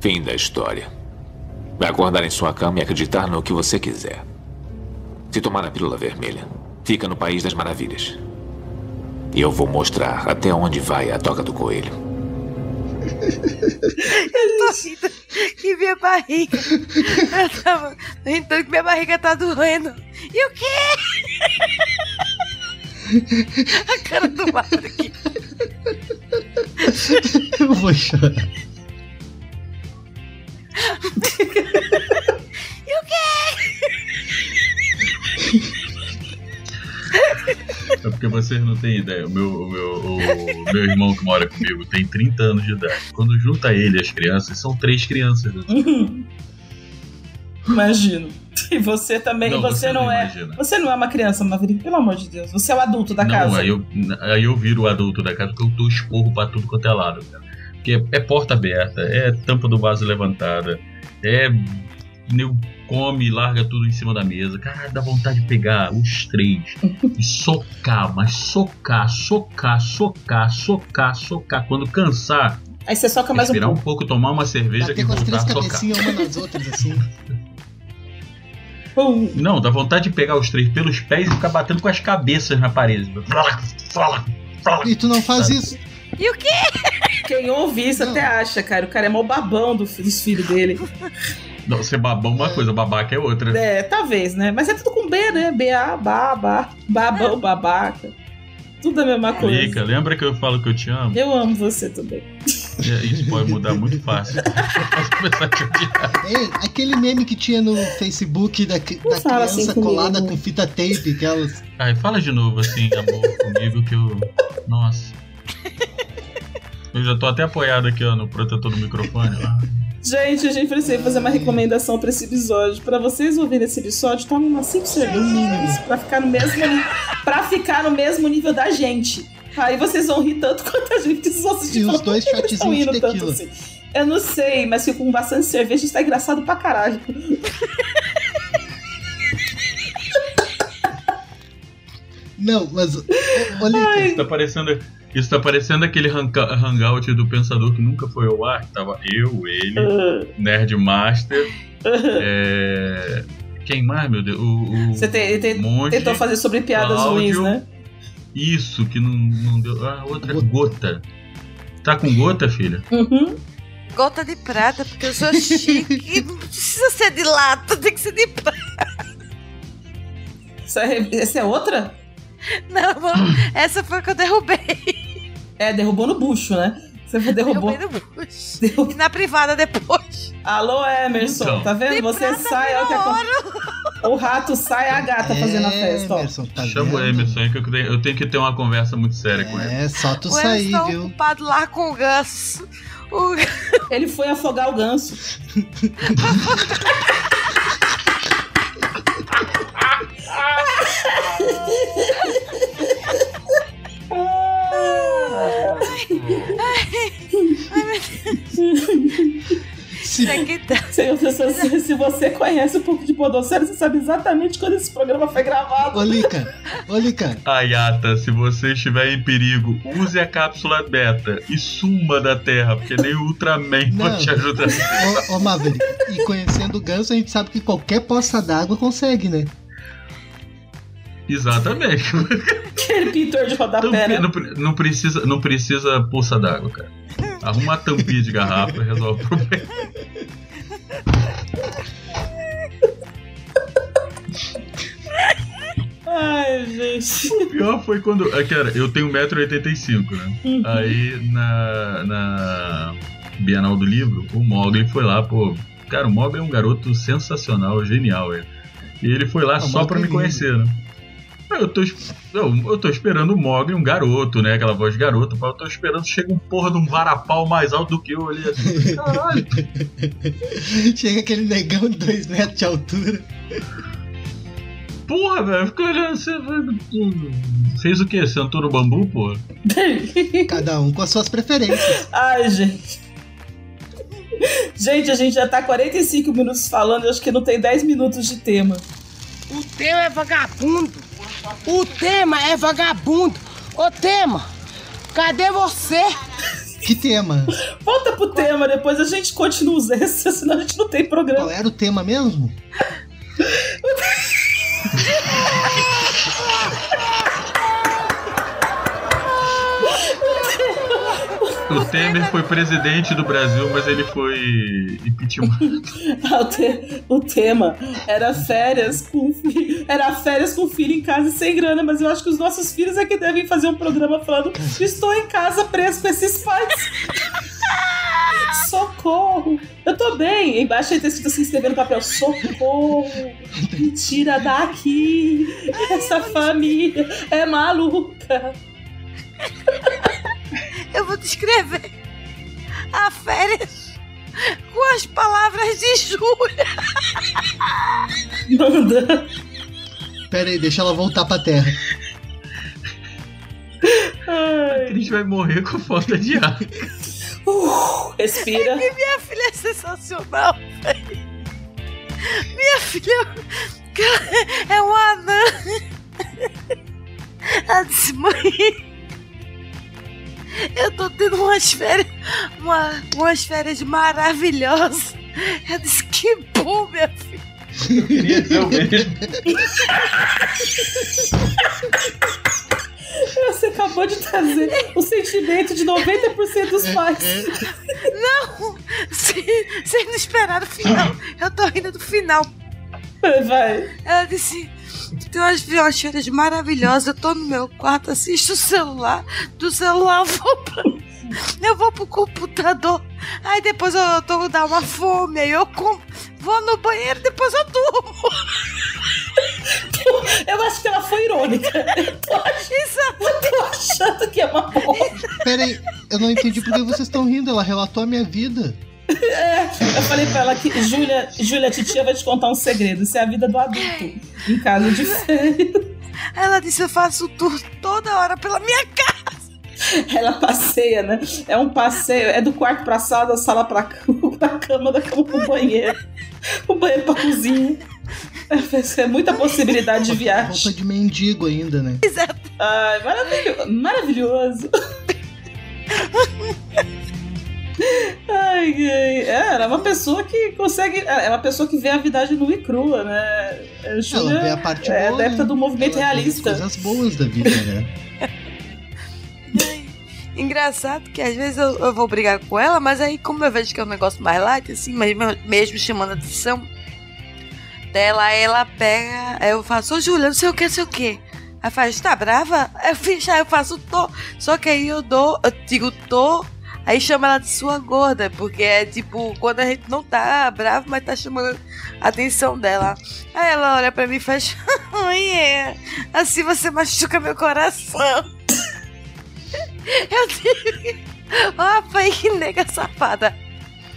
fim da história. Vai acordar em sua cama e acreditar no que você quiser. Se tomar a pílula vermelha, fica no País das Maravilhas. E eu vou mostrar até onde vai a toca do coelho. Eu tô que minha barriga. Eu tava rindo que minha barriga tá doendo. E o quê? A cara do aqui. Eu vou chorar. Porque vocês não têm ideia. O meu, o meu, o meu irmão que mora comigo tem 30 anos de idade. Quando junta ele e as crianças, são três crianças. né? Imagino. E você também, Não, você, você não, não é. imagina. Você não é uma criança, Maverick, pelo amor de Deus. Você é o adulto da não, casa. aí eu, aí eu viro o adulto da casa porque eu dou esporro pra tudo quanto é lado. Cara. Porque é, é porta aberta, é tampa do vaso levantada, é. Nego come e larga tudo em cima da mesa. Cara, dá vontade de pegar os três e socar, mas socar, socar, socar, socar, socar. Quando cansar, Aí você soca mais um respirar um pouco. pouco, tomar uma cerveja e com as voltar três a socar. uma nas outras, assim. Não, dá vontade de pegar os três pelos pés e ficar batendo com as cabeças na parede. Fala, fala, fala. E tu não faz isso. E o quê? Quem ouve isso Não. até acha, cara. O cara é mó babão do, dos filhos dele. Não, você babão uma coisa, babaca é outra. É, talvez, né? Mas é tudo com B, né? B-A, baba, babão, babaca. Tudo a mesma coisa. Lica, lembra que eu falo que eu te amo? Eu amo você também. É, Isso pode mudar muito fácil. Eu posso começar a te odiar. Ei, aquele meme que tinha no Facebook da, da assim criança comigo. colada com fita tape, aquelas. Ai, fala de novo assim, amor, comigo que eu. Nossa. Eu já tô até apoiado aqui, ó, no protetor do microfone. ó. Gente, a gente precisa fazer uma recomendação pra esse episódio. Pra vocês ouvirem esse episódio, tomem umas 5 cervejas pra ficar no mesmo nível, pra ficar no mesmo nível da gente. Aí vocês vão rir tanto quanto a gente vocês vão assistir. E os dois "Por que eles tão shotzinhos de rindo tanto tequila." assim?" Eu não sei, mas fico com bastante cerveja está engraçado pra caralho. Não, mas. Olha, tá parecendo, isso tá parecendo aquele hangout do Pensador que nunca foi ao ar. que Tava eu, ele, Nerd Master. é, Quem mais, meu Deus? O, o Você te- te- Monte, tentou fazer sobre piadas Cláudio. ruins, né? Isso, que não, não deu. Ah, outra gota. Tá com gota, filha? Uhum. Gota de prata, porque eu sou chique. não precisa ser de lata, tem que ser de prata. Essa é, essa é outra? Não, não, essa foi a que eu derrubei. É, derrubou no bucho, né? Você derrubou. Bucho. E na privada depois. Alô, Emerson, Então. tá vendo? Você prata sai, ó, que a- o rato sai, a gata fazendo a festa, ó. Emerson, tá Chama o? Emerson aí que eu tenho, eu tenho que ter uma conversa muito séria com ele. É, só tu O sair, Emerson tá viu? ocupado lá com o ganso. O... Ele foi afogar o ganso. Se, se- se- se você conhece um pouco de Podocera, você sabe exatamente quando esse programa foi gravado. Ô, Lica, ô, Lica, Ayata, se você estiver em perigo, use a cápsula beta e suma da Terra, porque nem o Ultraman Não. pode te ajudar. ô, ô Maverick, e conhecendo o Ganso, a gente sabe que qualquer poça d'água consegue, né? Exatamente. Aquele pintor de rodapé, Tampinha, né? não, não precisa, não precisa poça d'água, cara. Arruma uma tampinha de garrafa e resolve o problema. Ai, gente. O pior foi quando. é, Cara, eu tenho 1,85m, né? Uhum. Aí na, na Bienal do Livro, o Mogli foi lá, pô. Cara, o Mogli é um garoto sensacional, genial, ele. E ele foi lá Ah, o só Mogli pra é me conhecer, né? Eu tô, eu, eu tô esperando o Mogli, um garoto, né? Aquela voz de garoto. Eu tô esperando, chega um porra de um varapau mais alto do que eu ali. Assim, caralho. Chega aquele negão de 2 metros de altura. Porra, velho, ficou olhando. Você fez o quê? Sentou no bambu, porra? Cada um com as suas preferências. Ai, gente. Gente, a gente já tá 45 minutos falando, eu acho que não tem 10 minutos de tema. O tema é vagabundo. O tema é vagabundo. Ô tema, cadê você? Que tema? Volta pro tema, depois a gente continua os extras, senão a gente não tem programa. Qual era o tema mesmo? O Temer foi presidente do Brasil, mas ele foi impeachment. Ah, o, te- o tema era férias com filho. Era férias com filho em casa e sem grana, mas eu acho que os nossos filhos é que devem fazer um programa falando: Estou em casa preso com esses pais. Socorro! Eu tô bem. Embaixo aí tá escrito assim, escrevendo no papel: Socorro! Me tira daqui! Essa família é maluca! Eu vou descrever a férias com as palavras de Júlia. Manda! Pera aí, deixa ela voltar pra terra. A Cris vai morrer com falta de ar. Uh, respira. E minha filha é sensacional, velho. Minha filha é uma anã. Ela disse, mãe. Eu tô tendo umas férias, uma- umas férias maravilhosas. Eu disse, que bom, minha filha. Eu queria dizer o mesmo. Você acabou de trazer o sentimento de 90% dos pais. Não! Vocês não esperaram o final. Eu tô rindo do final. Vai. Ela disse: tem umas, férias maravilhosas. Eu tô no meu quarto, assisto o celular. Do celular eu vou pra. Eu vou pro computador. Aí depois eu tô dá uma fome. Aí eu como, vou no banheiro depois eu durmo. Eu acho que ela foi irônica. Eu tô achando, eu tô achando que é uma boa. Pera aí, eu não entendi por que vocês estão rindo. Ela relatou a minha vida. É, eu falei pra ela que Júlia, Júlia, a titia vai te contar um segredo. Isso é a vida do adulto em casa de férias. Ela disse: eu faço tour toda hora pela minha casa. Ela passeia, né? É um passeio, é do quarto pra sala, da sala pra cama, pra cama, da cama pro banheiro. O banheiro pra cozinha. É muita possibilidade de viagem. Roupa de mendigo ainda, né? Exato. Ai, maravilhoso. maravilhoso. Ai, ai. É, ela é uma pessoa que consegue. É uma pessoa que vê a vida nua e crua, né? A Júlia Ela vê a parte é boa. adepta né? do movimento Ela vê realista. as coisas boas da vida, né? Engraçado que às vezes eu, eu vou brigar com ela, mas aí como eu vejo que é um negócio mais light, assim, mas mesmo, mesmo chamando a atenção dela, ela pega, aí eu faço, ô Júlia, não sei o que, não sei o que. Aí faz, tá brava? Aí eu fiz, aí eu faço, tô. Só que aí eu dou, eu digo, tô. Aí chama ela de sua gorda, porque é tipo, quando a gente não tá bravo, mas tá chamando a atenção dela. Aí ela olha pra mim e faz, ai é, assim você machuca meu coração. Eu digo, ó, pai, que nega safada.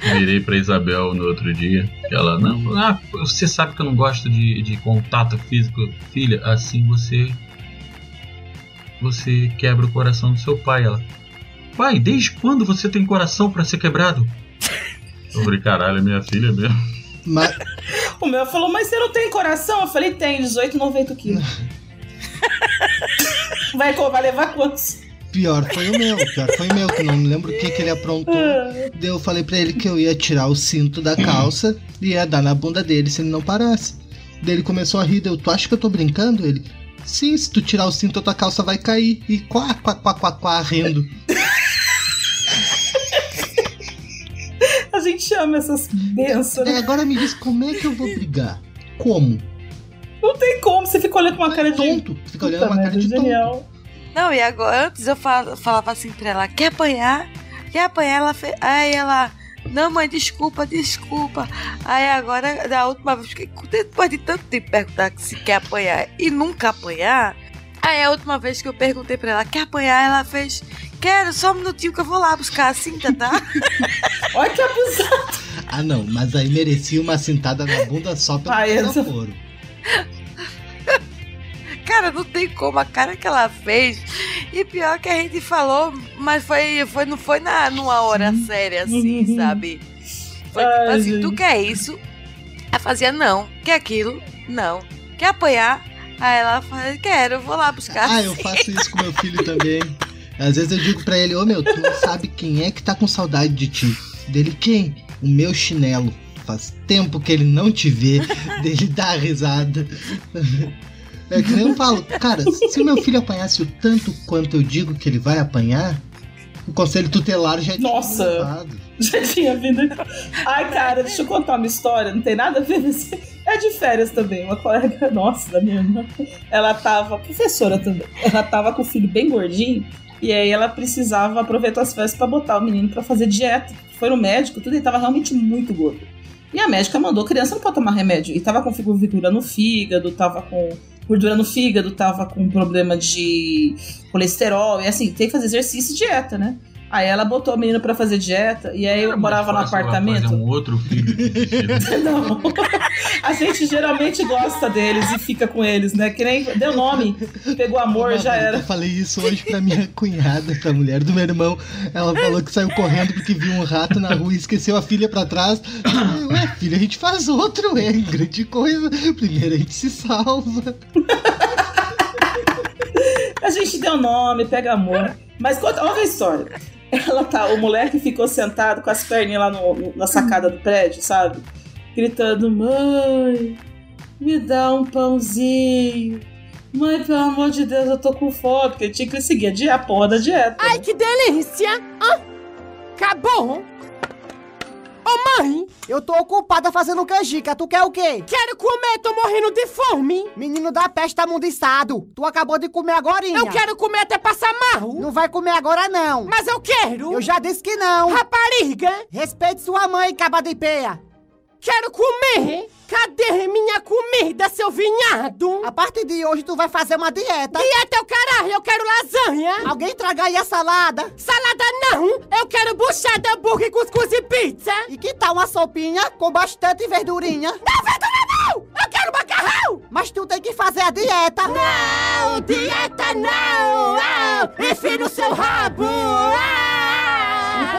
Virei pra Isabel no outro dia. Ela, não, ah, você sabe que eu não gosto de, de contato físico. Filha, assim você. Você quebra o coração do seu pai. Ela, pai, desde quando você tem coração pra ser quebrado? Eu falei, caralho, é minha filha mesmo. Mas, O meu falou, mas você não tem coração? Eu falei, tem, 18, 90 quilos. vai, vai levar quantos? pior foi o meu, pior foi o meu, que eu não me lembro o que, que ele aprontou. Daí eu falei pra ele que eu ia tirar o cinto da calça e ia dar na bunda dele se ele não parasse. Daí ele começou a rir, deu, tu acha que eu tô brincando? Ele, sim, se tu tirar o cinto, a tua calça vai cair. E quá, quá, quá, quá, quá, rindo. Gente ama essas bênçãos. É, né? agora me diz como é que eu vou brigar? Como? Não tem como, você fica olhando com uma cara de. Tonto, fica olhando Puta uma cara de tonto. genial. Não, e agora, antes eu fal- falava assim pra ela, quer apanhar? Quer apanhar? Ela fez. Aí ela. Não, mãe, desculpa, desculpa. Aí agora, da última vez, que depois de tanto tempo perguntar se quer apanhar e nunca apanhar, aí a última vez que eu perguntei pra ela, quer apanhar? Ela fez, quero, só um minutinho que eu vou lá buscar a cinta, tá? Olha que abusado. Ah não, mas aí merecia uma cintada na bunda só pelo essa- desaforo. Cara, não tem como a cara que ela fez. E pior que a gente falou, mas foi, foi não foi na, numa hora séria, assim, sabe? Foi tipo Ai, assim, tu gente. quer isso? Ela fazia não. Quer aquilo? Não. Quer apanhar? Aí ela fala, quero, eu vou lá buscar. Ah, eu faço isso com meu filho também. Às vezes eu digo pra ele, ô meu, tu não sabe quem é que tá com saudade de ti. Dele quem? O meu chinelo. Faz tempo que ele não te vê. Dele dá risada. É que nem eu falo, cara, se o meu filho apanhasse o tanto quanto eu digo que ele vai apanhar, o conselho tutelar já tinha Nossa. levado. Já tinha vindo. Ai, cara, deixa eu contar uma história, não tem nada a ver. mas É de férias também. Uma colega nossa, da minha irmã, ela tava, professora também, ela tava com o filho bem gordinho. E aí ela precisava aproveitar as férias pra botar o menino pra fazer dieta. Foi no médico, tudo, ele tava realmente muito gordo. E a médica mandou, criança não pode tomar remédio. E tava com gordura no fígado, tava com gordura no fígado, tava com problema de colesterol. E assim, tem que fazer exercício e dieta, né? Aí ela botou a menina pra fazer dieta. E aí eu morava no apartamento. Fazer um outro filho. Não. A gente geralmente gosta deles e fica com eles, né? Que nem deu nome, pegou amor, já Eu era. falei isso hoje pra minha cunhada, pra mulher do meu irmão. Ela falou que saiu correndo porque viu um rato na rua e esqueceu a filha pra trás. Eu falei, Ué, filha, a gente faz outro, é grande coisa. Primeiro a gente se salva. A gente deu nome, pega amor. Mas conta, olha a história. Ela tá, o moleque ficou sentado com as perninhas lá no- na sacada do prédio, sabe? Gritando: Mãe, me dá um pãozinho. Mãe, pelo amor de Deus, eu tô com fome. Porque ele tinha que seguir a, a porra da dieta. Ai, que delícia! Ah, acabou! Mãe! Eu tô ocupada fazendo canjica, tu quer o quê? Quero comer, tô morrendo de fome! Menino da peste tá mundiçado! Tu acabou de comer agora, Eu quero comer até passar mal! Não vai comer agora, não! Mas eu quero! Eu já disse que não! Rapariga! Respeite sua mãe, caba de peia! Quero comer! Cadê minha comida, seu vinhado? A partir de hoje tu vai fazer uma dieta. Dieta é o caralho, eu quero lasanha. Alguém traga aí a salada. Salada não, eu quero buchada, hambúrguer, cuscuz e pizza. E que tal uma sopinha com bastante verdurinha? Não, verdura não! Eu quero macarrão! Mas tu tem que fazer a dieta. Não, dieta não! não. Enfia no seu rabo! Ah!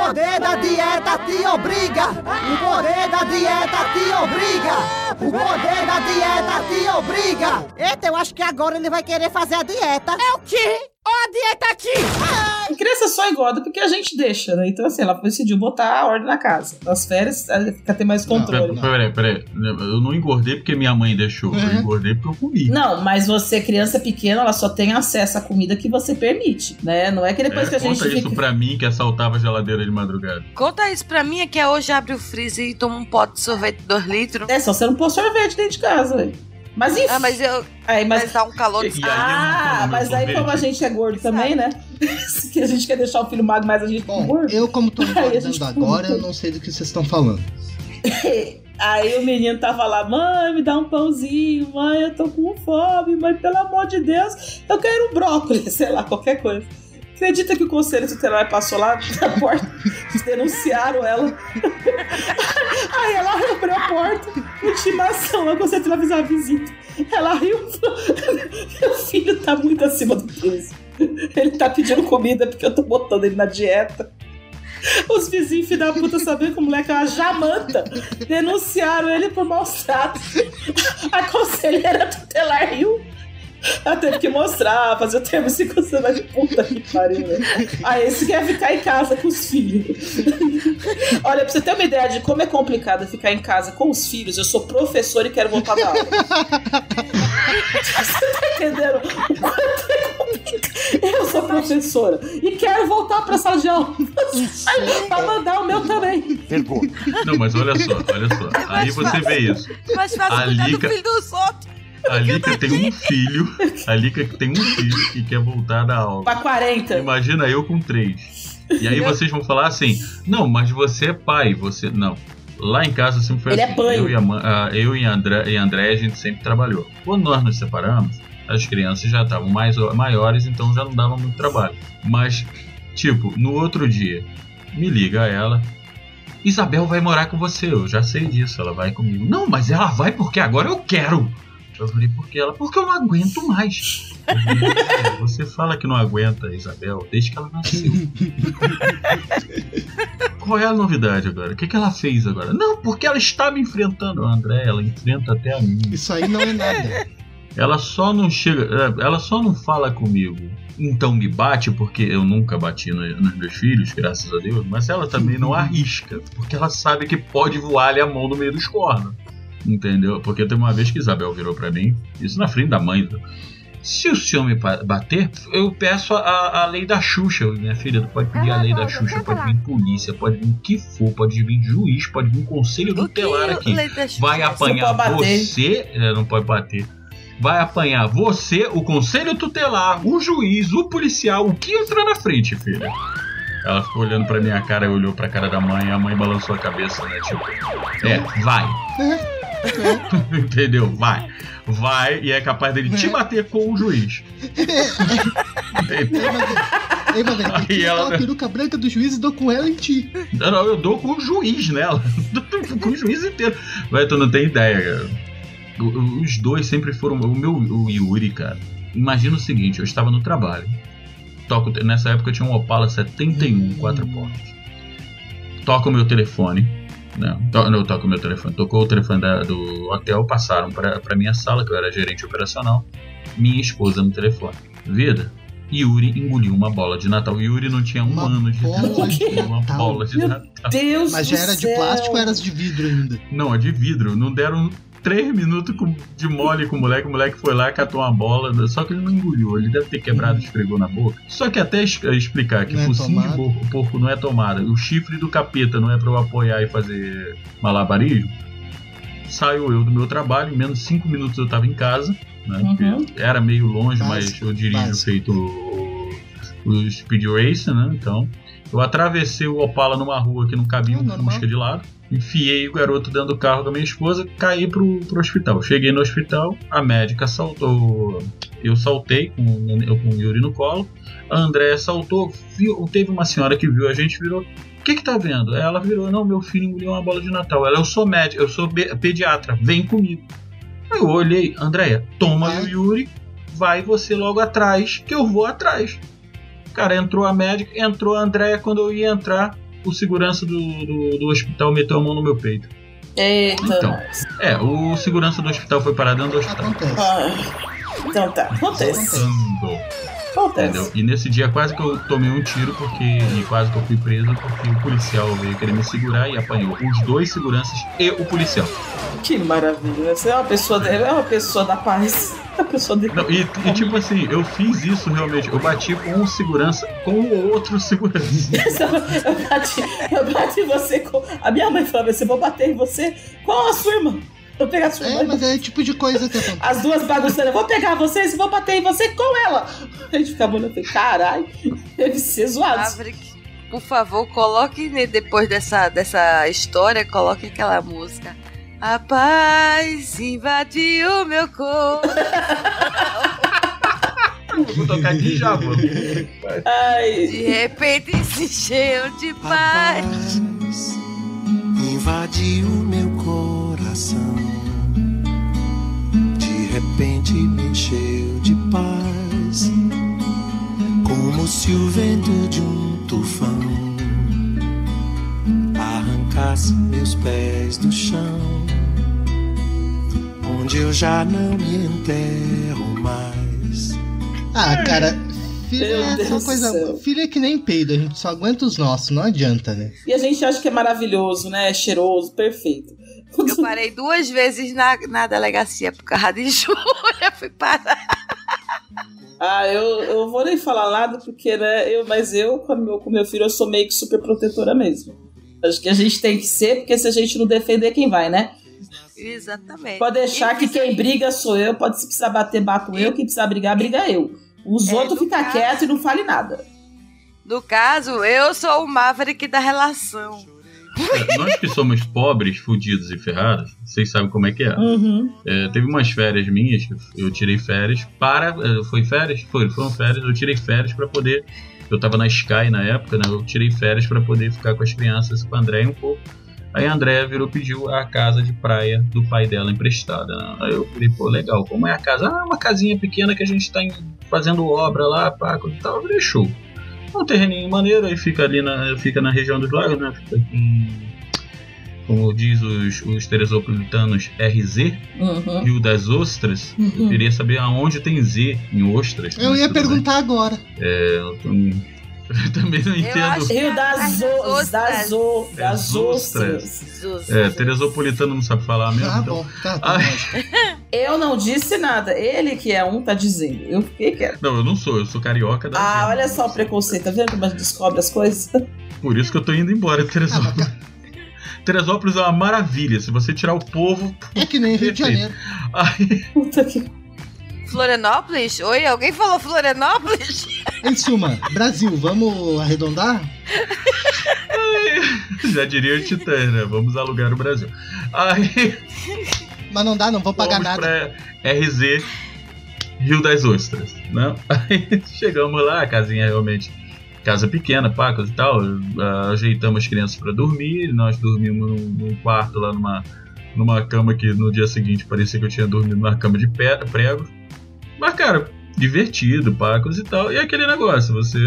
Poder da dieta te obriga. O poder da dieta te obriga. O poder da dieta te obriga. Eita, eu acho que agora ele vai querer fazer a dieta. É o quê? Ó a dieta aqui! Criança só engorda porque a gente deixa, né? Então, assim, ela decidiu botar a ordem na casa. Nas férias, ela fica ter mais controle. Peraí, peraí. Eu não engordei porque minha mãe deixou. Eu engordei porque eu comi. Não, mas você, criança pequena, ela só tem acesso à comida que você permite, né? Não é que depois É, que a gente conta isso fica... pra mim que assaltava a geladeira de madrugada. Conta isso pra mim, é que hoje abre o freezer e toma um pote de sorvete de 2 litros. É, só você não pôr sorvete dentro de casa, velho. Mas enfim. Ah, mas eu. Aí, mas... mas dá um calor de Ah, mas aí como a gente é gordo também, né? que a gente quer deixar o filho magro, mas a gente é gordo. Eu, como tô engordando agora, eu não sei do que vocês estão falando. Aí o menino tava lá, mãe, me dá um pãozinho, mãe, eu tô com fome, mãe, pelo amor de Deus, eu quero um brócolis, sei lá, qualquer coisa. Acredita que o conselho tutelar passou lá na porta, denunciaram ela. Aí ela abriu a porta, intimação, eu gostaria de avisar a visita. Ela riu, meu filho tá muito acima do peso. Ele tá pedindo comida porque eu tô botando ele na dieta. Os vizinhos, filho da puta, sabendo que o moleque é uma jamanta. Denunciaram ele por maus tratos. A conselheira tutelar riu. Ela teve que mostrar, fazer o termo circunstancial de puta que pariu, né? Aí esse quer ficar em casa com os filhos. Olha, pra você ter uma ideia de como é complicado ficar em casa com os filhos, eu sou professor e quero voltar da aula. Você tá entendendo? O quanto é complicado? Eu sou professora e quero voltar pra sala de aula. pra mandar o meu também. Vergonha. Não, mas olha só, olha só. Aí você vê isso. Mas fácil A cuidar Lica- do filho dos outros. A Lica tem um filho. A Lica tem um filho que quer voltar da aula. Pra 40. Imagina eu com três. E aí vocês vão falar assim: não, mas você é pai, você. Não. Lá em casa sempre foi Ele é assim. pai. Eu e, a, ma- a- eu e, André, e a André, a gente sempre trabalhou. Quando nós nos separamos, as crianças já estavam mais, maiores, então já não dava muito trabalho. Mas, tipo, no outro dia, me liga ela. Isabel vai morar com você, eu já sei disso, ela vai comigo. Não, mas ela vai porque agora eu quero. Eu falei, por que ela? Porque eu não aguento mais. Você fala que não aguenta a Isabel desde que ela nasceu. Qual é a novidade agora? O que, que ela fez agora? Não, porque ela está me enfrentando. André, ela enfrenta até a mim. Isso aí não é nada. Ela só não chega. é, Ela só não fala comigo. Então me bate, porque eu nunca bati no- nos meus filhos, graças a Deus. Mas ela também não arrisca, porque ela sabe que pode voar-lhe a mão no meio dos cornos. Entendeu? Porque tem uma vez que Isabel virou pra mim, isso na frente da mãe. Se o senhor me bater, eu peço a, a lei da Xuxa. Minha filha, tu pode pedir a lei da Xuxa, pode vir polícia, pode vir o que for, pode vir juiz, pode vir conselho tutelar aqui. Vai apanhar você. é, não pode bater. Vai apanhar você, o conselho tutelar, o juiz, o policial, o que entrar na frente, filha. Ela ficou olhando pra minha cara, olhou pra cara da mãe, e a mãe balançou a cabeça, né? Tipo, é, vai. Entendeu? Vai. Vai e é capaz dele te bater com o juiz. Ei, Maverick, Aí tira ela- aquela peruca branca do juiz e dou com ela em ti. Não, não, eu dou com o juiz nela. com o juiz inteiro. Mas tu não tem ideia, cara. Os dois sempre foram. O meu o Yuri, cara. Imagina o seguinte: eu estava no trabalho. Toco, nessa época eu tinha um Opala 71, quatro portas. Toco o meu telefone. Não, to, não toco o meu telefone. Tocou o telefone da- do hotel, passaram para pra minha sala, que eu era gerente operacional. Minha esposa no telefone. Vida, Yuri engoliu uma bola de Natal. Yuri não tinha um ano de bola de Uma bola de Meu Natal. Deus Mas já era de plástico ou era de vidro ainda? Não, é de vidro. Não deram três minutos de mole com o moleque. O moleque foi lá, catou uma bola. Só que ele não engoliu. Ele deve ter quebrado e esfregou na boca. Só que até es- explicar que Não é focinho de tomada. porco, porco não é tomada. O chifre do capeta não é pra eu apoiar e fazer malabarismo. Saio eu do meu trabalho. Em menos de cinco minutos eu tava em casa. Né, Uhum. Era meio longe, mas Básico, eu dirijo básico. feito o, o Speed Racer, né? Então, eu atravessei o Opala numa rua que não cabia um Fusca de lado. Enfiei o garoto dentro do carro da minha esposa, caí pro, pro hospital. Cheguei no hospital, a médica saltou. Eu saltei com, eu com o Yuri no colo. A Andréia saltou. Viu, teve uma senhora que viu a gente virou. O que que tá vendo? Ela virou, não, meu filho engoliu uma bola de Natal. Ela, eu sou médica, eu sou pediatra, vem comigo. Eu olhei, Andréia, toma o Yuri, vai você logo atrás, que eu vou atrás. Cara, entrou a médica, entrou a Andréia quando eu ia entrar. O segurança do, do, do hospital meteu a mão no meu peito. Eita. Então, é, o segurança do hospital foi parar dentro do hospital. Ah, então tá, acontece. Acontece. Entendeu? E nesse dia quase que eu tomei um tiro porque e quase que eu fui preso porque o policial veio querer me segurar e apanhou os dois seguranças e o policial. Que maravilha. Você é uma pessoa, é uma pessoa da paz. É uma pessoa de... Não, e, e, tipo assim, eu fiz isso realmente. Eu bati com um segurança com o outro segurança. eu, bati, eu bati em você com. A minha mãe falava assim: vou bater em você com a sua irmã. Vou pegar a sua É, mas é o tipo de coisa que acontece. As duas bagunçando, vou pegar vocês e vou bater em você com ela. A gente ficava olhando e caralho, deve ser zoado. Maverick, por favor, coloque né, depois dessa, dessa história, coloque aquela música. A paz invadiu meu corpo. Vou tocar aqui já, mano. Ai. De repente se encheu de paz. invadiu meu coração. De repente me encheu de paz, como se o vento de um tufão arrancasse meus pés do chão, onde eu já não me enterro mais. Ah, cara, filho Meu é uma coisa. é que nem peido, a gente só aguenta os nossos, não adianta, né? E a gente acha que é maravilhoso, né? É cheiroso, perfeito. Eu parei duas vezes na, na delegacia por causa de Júlia. Fui parar. Ah, eu, eu vou nem falar nada, porque, né, eu, mas eu, com meu, com meu filho, eu sou meio que super protetora mesmo. Acho que a gente tem que ser, porque se a gente não defender, quem vai, né? Exatamente. Pode deixar que quem briga sou eu, pode se precisar bater, bato eu, quem precisar brigar, briga eu. Os É, outros ficam quietos e não fale nada. No caso, eu sou o Maverick da relação. É, Nós que somos pobres, fudidos e ferrados, vocês sabem como é que é. Uhum. É, teve umas férias minhas, eu tirei férias para. é, Foi férias? Foi, foram férias, eu tirei férias para poder. Eu tava na Sky na época, né? Eu tirei férias para poder ficar com as crianças, com a Andréia um pouco. Aí a Andréia virou pediu a casa de praia do pai dela emprestada. né? Aí eu falei, pô, legal, como é a casa? Ah, uma casinha pequena que a gente tá fazendo obra lá, pá, e tal. Eu falei, show. Um terreninho maneiro, aí fica ali na, fica na região dos lagos, né? Fica aqui, como diz os, os teresopolitanos, RZ, Uhum. Rio das Ostras. Uhum. Eu queria saber aonde tem Z em ostras. Eu ia tudo bem. perguntar agora. É, eu, eu também não entendo. Rio das, o, das, o, das ostras. É, Teresopolitano não sabe falar mesmo. Ah, então. bom, tá, tá. Eu não disse nada. Ele que é um tá dizendo. Eu fiquei quieto. não, eu não sou, eu sou carioca da Ah, olha só o preconceito. Tá vendo como a gente descobre as coisas? Por isso que eu tô indo embora de Teresópolis. Teresópolis é uma maravilha. Se você tirar o povo. É que nem Rio de Janeiro. Aí, Puta que. Florianópolis? Oi, alguém falou Florianópolis? Em suma, Brasil, vamos arredondar? já diria o Titã, né? Vamos alugar o Brasil. Aí. Mas não dá, não vou pagar Fomos nada. pra RZ Rio das Ostras, né? Aí chegamos lá, a casinha realmente casa pequena, pacas e tal. ah, ajeitamos as crianças para dormir, nós dormimos num, num quarto lá numa numa cama que no dia seguinte parecia que eu tinha dormido numa cama de prego. Mas cara, divertido, pacos e tal. E aquele negócio, você,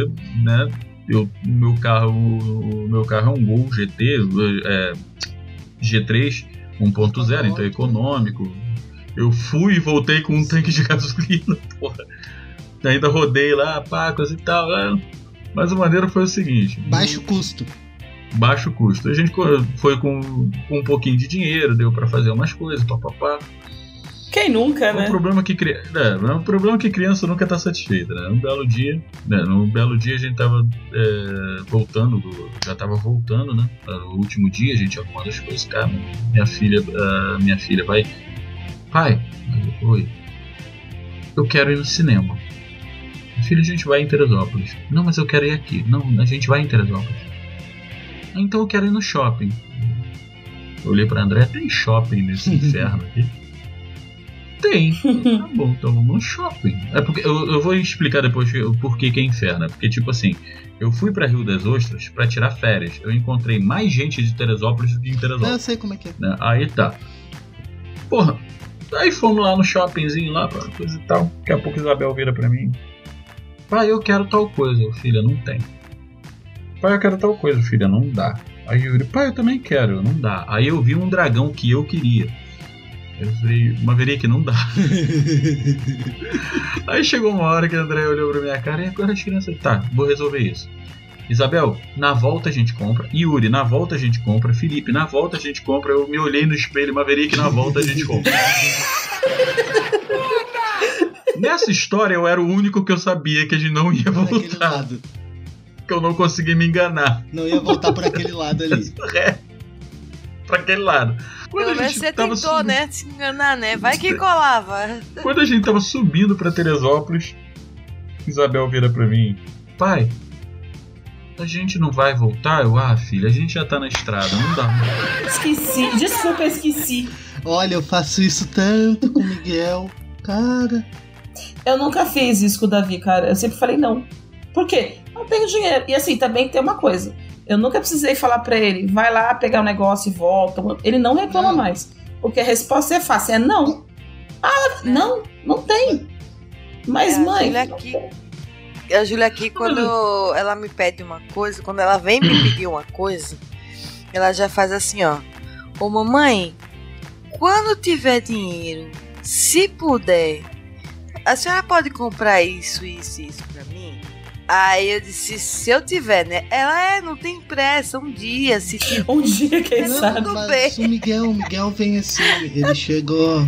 né? Eu, o meu carro, o meu carro é um Gol GT, é, G3 1.0, então é econômico. Eu fui e voltei com um tanque de gasolina, porra. Ainda rodei lá, pacos e tal. é. Mas a maneira foi o seguinte: Baixo custo. baixo custo. A gente foi com, com um pouquinho de dinheiro, deu pra fazer umas coisas, papapá. Quem nunca, O né? problema é que cri- é, o problema é que criança nunca tá satisfeita, né? Um belo dia, né? Num belo dia a gente tava é, voltando, do- já tava voltando, né? No último dia a gente arrumando as coisas, cara. Minha filha, ah, minha filha vai, pai, oi, eu quero ir no cinema. Filha, a gente vai em Teresópolis. Não, mas eu quero ir aqui. Não, a gente vai em Teresópolis. Então eu quero ir no shopping. Eu olhei pra André, tem shopping nesse inferno aqui? Tem. Tá bom, então vamos no shopping. É porque eu, eu vou explicar depois que- o porquê que é inferno. É porque, tipo assim, eu fui pra Rio das Ostras pra tirar férias. Eu encontrei mais gente de Teresópolis do que em Não, eu Teresópolis. sei como é que é. né? Aí tá. Porra, aí fomos lá no shoppingzinho lá, pra coisa e tal. Daqui a pouco Isabel vira pra mim. Pai, eu quero tal coisa. Eu, Filha, não tem. pai, eu quero tal coisa, filha, não dá. Aí Yuri, pai, eu também quero, não dá. Aí eu vi um dragão que eu queria. Eu falei, Maverick, não dá. Aí chegou uma hora que a André olhou pra minha cara e agora as crianças, tá, vou resolver isso. Isabel, na volta a gente compra. Yuri, na volta a gente compra. Felipe, na volta a gente compra. Eu me olhei no espelho, Maverick, na volta a gente compra. Nessa história eu era o único que eu sabia que a gente não ia voltar. Que eu não consegui me enganar. Não ia voltar por aquele lado ali. É. Pra aquele lado. Quando Pelo a gente você tava tentou, subindo- né? Se enganar, né? Vai que colava. Quando a gente tava subindo pra Teresópolis, Isabel vira pra mim: Pai, a gente não vai voltar? Eu, ah, filha, a gente já tá na estrada, não dá. Esqueci. Desculpa, esqueci. Olha, eu faço isso tanto com o Miguel. Cara. Eu nunca fiz isso com o Davi, cara. Eu sempre falei não. Por quê? Não tenho dinheiro. E assim, também tem uma coisa. Eu nunca precisei falar pra ele, vai lá pegar o negócio e volta. Ele não reclama mais. Porque a resposta é fácil, é não. Ah, não, não tem. Mas, É, a mãe. Júlia aqui, a Júlia aqui, quando ela me pede uma coisa, quando ela vem me pedir uma coisa, ela já faz assim, ó. Ô mamãe, quando tiver dinheiro, se puder, a senhora pode comprar isso, isso e isso pra mim? Aí eu disse, se eu tiver, né? Ela é, não tem pressa, um dia, se tiver. Um dia, quem Não, sabe? Bem. mas o Miguel, o Miguel vem assim, ele chegou.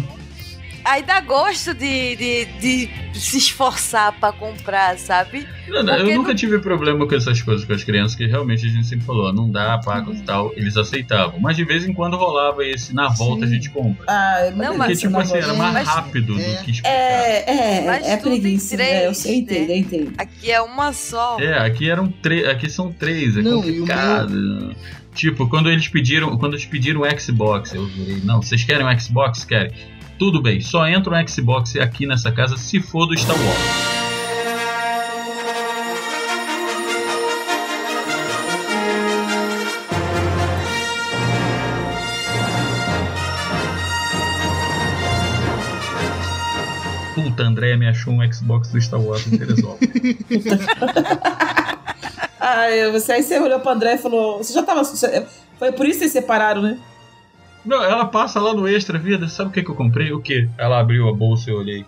Aí dá gosto de, de, de se esforçar pra comprar, sabe? Não, não, eu nunca tive problema com essas coisas com as crianças, que realmente a gente sempre falou, não dá, paga e tal, eles aceitavam. Mas de vez em quando rolava esse, na volta a gente compra. Ah, Não, Porque, mas- tipo assim, era mais mas- rápido do que explicar. É, é, Mas é tudo em preguiça. três, é, eu sei, entendo, eu entendo. Aqui é uma só. É, aqui eram três, aqui são três, é Não, complicado. Tipo, quando eles pediram, quando eles pediram o Xbox, eu virei, não, vocês querem um Xbox? Querem. Tudo bem, só entra um Xbox aqui nessa casa se for do Star Wars. Puta, André me achou um Xbox do Star Wars em Teresópolis. Ah, você, aí você olhou pro André e falou. Você já tava. Foi por isso que vocês separaram, né? Não, ela passa lá no Extra Vida, sabe o que, que eu comprei? O que? Ela abriu a bolsa e eu olhei.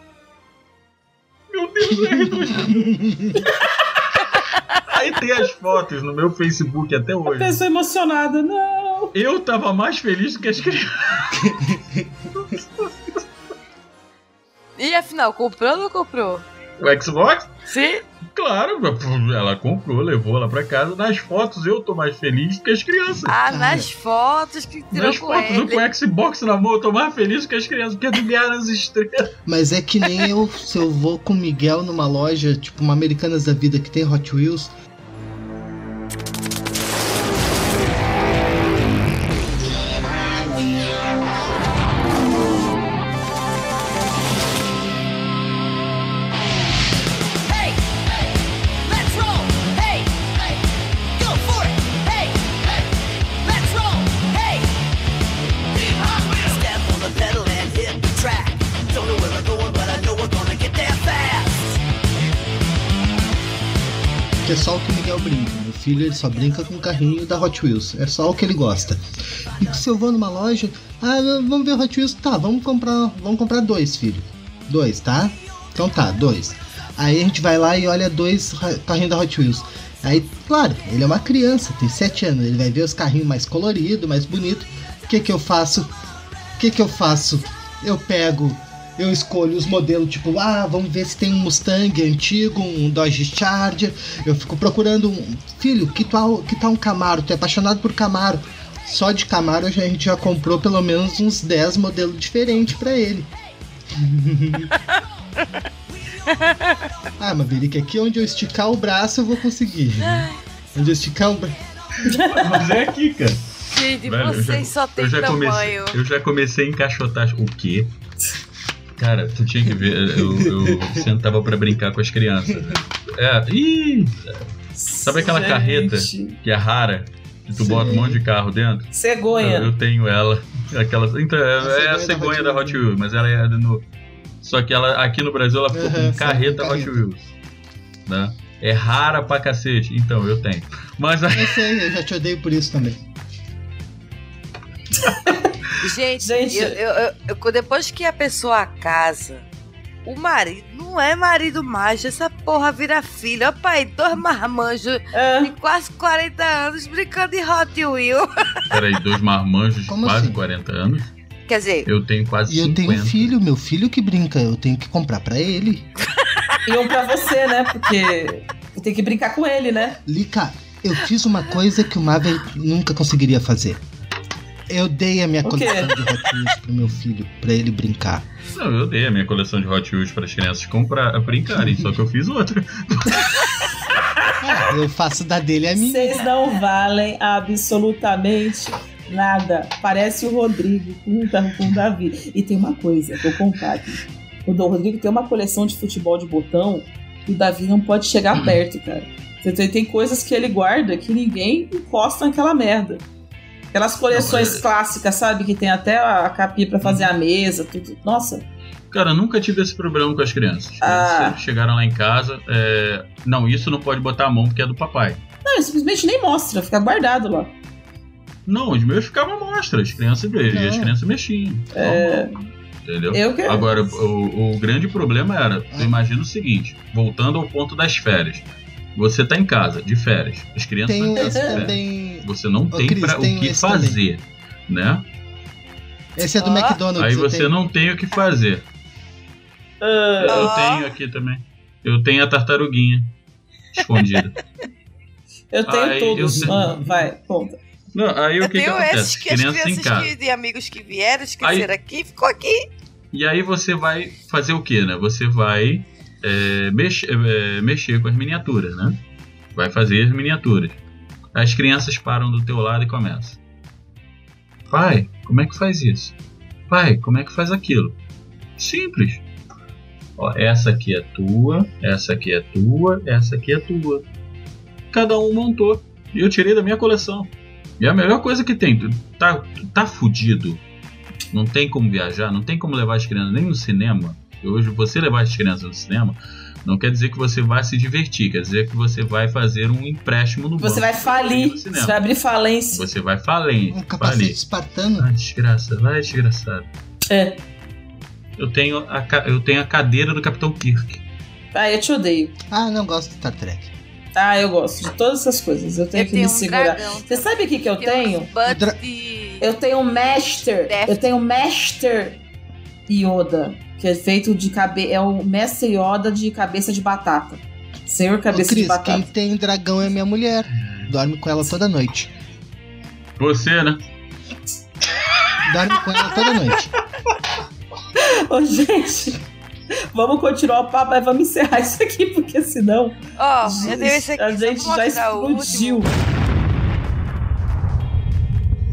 Meu Deus, é R2. Aí tem as fotos no meu Facebook até hoje. Pessoa emocionada, não. Eu tava mais feliz do que as crianças. E afinal, comprou ou não comprou? O Xbox? Sim. Claro, ela comprou, levou lá pra casa. Nas fotos eu tô mais feliz do que as crianças. Ah, nas fotos que tirou Nas com fotos ele. do com o Xbox na mão, eu tô mais feliz do que as crianças, porque ganharam as estrelas. Mas é que nem eu, se eu vou com o Miguel numa loja, tipo uma Americanas da Vida que tem Hot Wheels. Filho ele só brinca com o carrinho da Hot Wheels. É só o que ele gosta. E se eu vou numa loja, ah, vamos ver Hot Wheels, tá, vamos comprar, vamos comprar dois, filho. Dois, tá? Então tá, dois. Aí a gente vai lá e olha dois carrinhos da Hot Wheels. Aí, claro, ele é uma criança, tem sete anos, ele vai ver os carrinhos mais coloridos, mais bonitos. O que que eu faço? O que que eu faço? Eu pego, eu escolho os modelos, tipo, ah, vamos ver se tem um Mustang antigo, um Dodge Charger. Eu fico procurando um. Filho, que tal, que tal um Camaro? Tu é apaixonado por Camaro. Só de Camaro a gente já comprou pelo menos uns 10 modelos diferentes pra ele. ah, Maverick, aqui onde eu esticar o braço eu vou conseguir. Onde eu esticar o braço. Mas é aqui, cara. Gente, Velho, eu vocês já- só tem eu já tamanho. comecei, eu já comecei a encaixotar. O quê? Cara, tu tinha que ver. Eu, eu sentava pra brincar com as crianças. né? É, ih! Sabe aquela Gente. carreta que é rara? Que tu bota um monte de carro dentro? Cegonha. Eu, eu tenho ela. Aquela, então, é, é a cegonha da Hot Wheels, mas ela é no. Só que ela aqui no Brasil ela ficou Aham, com carreta Hot Wheels. Né? É rara pra cacete. Então, eu tenho. Mas aí. Eu sei, eu já te odeio por isso também. Gente, Gente. eu- eu- eu- depois que a pessoa casa, o marido não é marido mais, essa porra vira filho. Ó, pai, dois marmanjos É. de quase 40 anos brincando de Hot Wheel. Peraí, dois marmanjos de Como quase assim? 40 anos. Quer dizer, Eu tenho quase E eu 50. tenho um filho, meu filho que brinca, eu tenho que comprar pra ele. E um pra você, né? Porque tem que brincar com ele, né? Lica, eu fiz uma coisa que o Marvel nunca conseguiria fazer. Eu dei a minha coleção de Hot Wheels pro meu filho, pra ele brincar. Não, eu dei a minha coleção de Hot Wheels para as crianças comprar, brincarem, só que eu fiz outra. Ah, eu faço da dele a minha. Vocês não valem absolutamente nada. Parece o Rodrigo com o Da- com o Davi. E tem uma coisa, vou contar aqui. O do Rodrigo tem uma coleção de futebol de botão e o Davi não pode chegar perto, cara. Tem coisas que ele guarda que ninguém encosta naquela merda. Aquelas coleções Não, é- clássicas, sabe? Que tem até a capinha pra fazer a mesa, tudo. Nossa, Cara, nunca tive esse problema com as crianças. As Ah. crianças chegaram lá em casa, é, não, isso não pode botar a mão porque é do papai. não, ele simplesmente nem mostra, fica guardado lá. Não, os meus ficavam à mostra, as crianças, e as Não. crianças mexiam. É. Entendeu? Eu que- Agora, o, o grande problema era, imagina o seguinte, voltando ao ponto das férias. Você tá em casa, de férias. As crianças Tenho estão em casa, também. Você não Ô, tem Cris, pra, o tenho que fazer, né? Esse é do Ó. McDonald's. Aí você tenho. não tem o que fazer. Ah, Eu tenho aqui também. Eu tenho a tartaruguinha escondida. eu tenho Aí, todos. eu- Ah, vai, conta. Não, aí eu o que, que tenho acontece? esses que as crianças em crianças que, de amigos que vieram, esqueceram aqui, ficou aqui. E aí você vai fazer o que, né? Você vai é, mex- é, mexer com as miniaturas, né? Vai fazer as miniaturas. As crianças param do teu lado e começam. Pai, como é que faz isso? Pai, como é que faz aquilo? Simples. Ó, essa aqui é tua, essa aqui é tua, essa aqui é tua. Cada um montou. E eu tirei da minha coleção. E é a melhor coisa que tem. Tá, tá fudido. Não tem como viajar, não tem como levar as crianças nem no cinema. Hoje você levar as crianças no cinema não quer dizer que você vai se divertir, quer dizer que você vai fazer um empréstimo no Você banco vai falir, cinema. você vai abrir falência. Você vai falir. Um capacete falir. espartano. Ah, desgraça, vai desgraçado. É. Eu tenho a, eu tenho a cadeira do Capitão Kirk. Ah, eu te odeio. Ah, não gosto de Star Trek. Ah, eu gosto de todas essas coisas. Eu tenho Eu que tenho me um segurar. dragão Você sabe o que, que eu Tem tenho? de... Eu tenho um Master. Def- Eu tenho um Master Yoda. Que é feito de cabeça. É o Mestre Yoda de cabeça de batata. Senhor Ô, cabeça de batata. quem tem dragão é minha mulher. Dorme com ela toda noite. Você, né? Dorme com ela toda noite. Ô, gente. Vamos continuar o papo, mas vamos encerrar isso aqui, porque senão. Ó, eu tenho esse aqui. A gente já explodiu.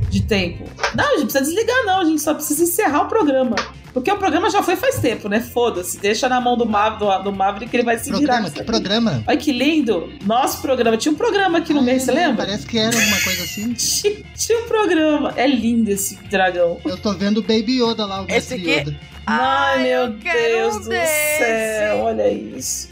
De tempo. Não, a gente precisa desligar, não. A gente só precisa encerrar o programa. Porque o programa já foi faz tempo, né? Foda-se. Deixa na mão do, Mav, do, do Maverick que ele vai se Programa, virar. que programa? Olha que lindo. Nosso programa. Tinha um programa aqui no meio, você lembra? Parece que era alguma coisa assim. Tinha, tinha um programa. É lindo esse dragão. Eu tô vendo o Baby Yoda lá, o Esse Mestre aqui- Yoda. Ai, meu eu quero Deus um do desse. céu. Olha isso.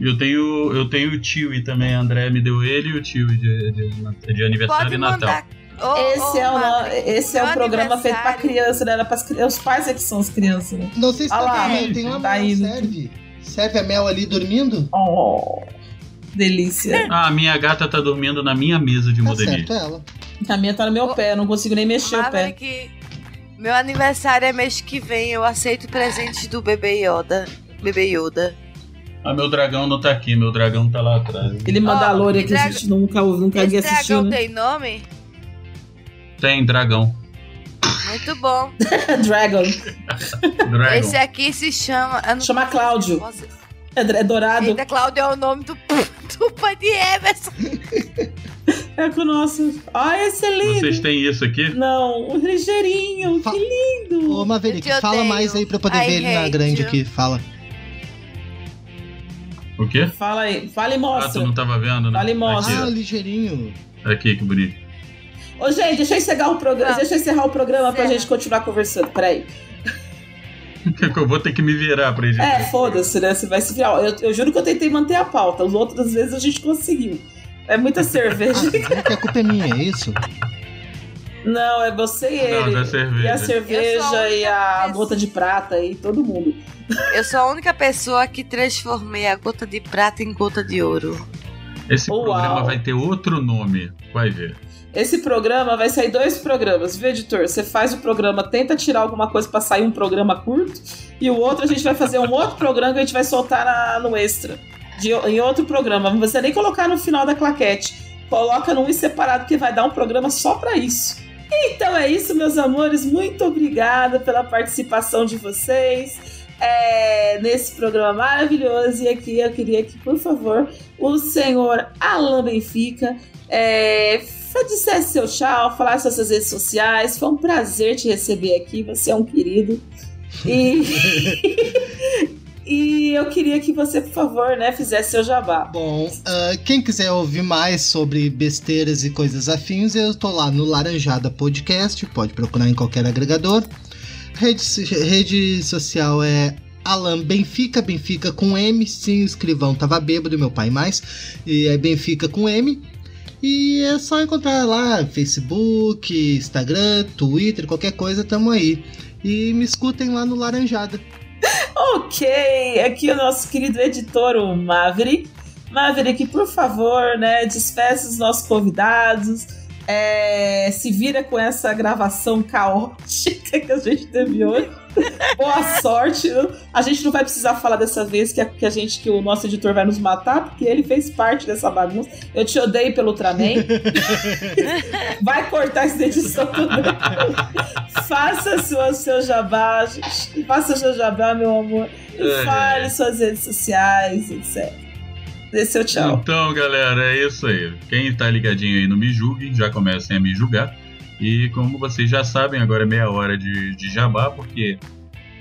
Eu tenho, eu tenho o Tiwi também. A André me deu ele e o Tiwi de, de, de aniversário Pode e Natal. mandar. Ô, esse ô, é, o, Maverick, esse é o programa feito pra criança, né? Era pras Os pais é que são as crianças, né? Não sei se Ah tá lá, vendo, tem uma tá mel, indo. serve. Serve a Mel ali dormindo? Oh, delícia. Ah, a minha gata tá dormindo na minha mesa de Tá modelismo. certo ela. A minha tá no meu pé, eu não consigo nem mexer o pé. Meu aniversário é mês que vem. Eu aceito presentes do bebê Yoda. Bebê Yoda. Ah, meu dragão não tá aqui, meu dragão tá lá atrás. Aquele Mandalorian que a gente nunca nunca Esse assistiu, dragão né? tem nome? Tem dragão. Muito bom. Dragon. Dragon. Esse aqui se chama. Chama Cláudio. É, é dourado. Eita, Cláudio é o nome do, do pai de Emerson. É com o nosso. Ai, esse é lindo. Vocês têm isso aqui? Não, o ligeirinho, Fa- que lindo. Ô, Maverick, fala odeio. mais aí pra eu poder I ver ele na grande you. aqui. Fala. O quê? Fala aí, fala e Ah, tu mostra. não tava vendo, né? Fala e mostra. Ah, ligeirinho. Aqui, aqui que bonito. Ô, gente, deixa eu encerrar o programa, Ah. deixa eu encerrar o programa pra gente continuar conversando. Peraí. Que eu vou ter que me virar pra editar. É, foda-se, né? Você vai se virar. Eu, eu juro que eu tentei manter a pauta. As outras vezes a gente conseguiu. É muita cerveja. que a culpa é minha, é isso? Não, é você e Não, ele. da cerveja. E a a cerveja única e a pessoa- gota de prata e todo mundo. Eu sou a única pessoa que transformei a gota de prata em gota de ouro. Esse Uau. programa vai ter outro nome. Vai ver. Esse programa vai sair dois programas, viu, editor? Você faz o programa, tenta tirar alguma coisa pra sair um programa curto, e o outro a gente vai fazer um outro programa que a gente vai soltar na- no extra. De, em outro programa. Não precisa nem colocar no final da claquete. Coloca num separado, que vai dar um programa só pra isso. Então é isso, meus amores. Muito obrigada pela participação de vocês é, nesse programa maravilhoso. E aqui eu queria que, por favor, o senhor Alan Benfica é, dissesse seu tchau, falasse suas redes sociais. Foi um prazer te receber aqui. Você é um querido. E, e eu queria que você, por favor, né, fizesse seu jabá. Bom, ah, quem quiser ouvir mais sobre besteiras e coisas afins, eu tô lá no Laranjada Podcast, pode procurar em qualquer agregador. Rede, rede social é Alan Benfica, Benfica com M, sim, o escrivão tava bêbado, meu pai mais, e é Benfica com M. E é só encontrar lá Facebook, Instagram, Twitter, qualquer coisa, tamo aí. E me escutem lá no Laranjada. Ok, aqui o nosso querido editor, o Maverick. Maverick, por favor, né, despeça os nossos convidados. É, se vira com essa gravação caótica que a gente teve hoje. Boa sorte. A gente não vai precisar falar dessa vez que a, que a gente, que o nosso editor vai nos matar, porque ele fez parte dessa bagunça. Eu te odeio pelo Ultraman. vai cortar essa edição também. Faça sua, seu jabá, gente. Faça seu jabá, meu amor. E fale suas redes sociais, etc. Seu tchau. Então, galera, é isso aí. Quem tá ligadinho aí no Me Julgue, já comecem a me julgar. E como vocês já sabem, agora é meia hora de, de jabá, porque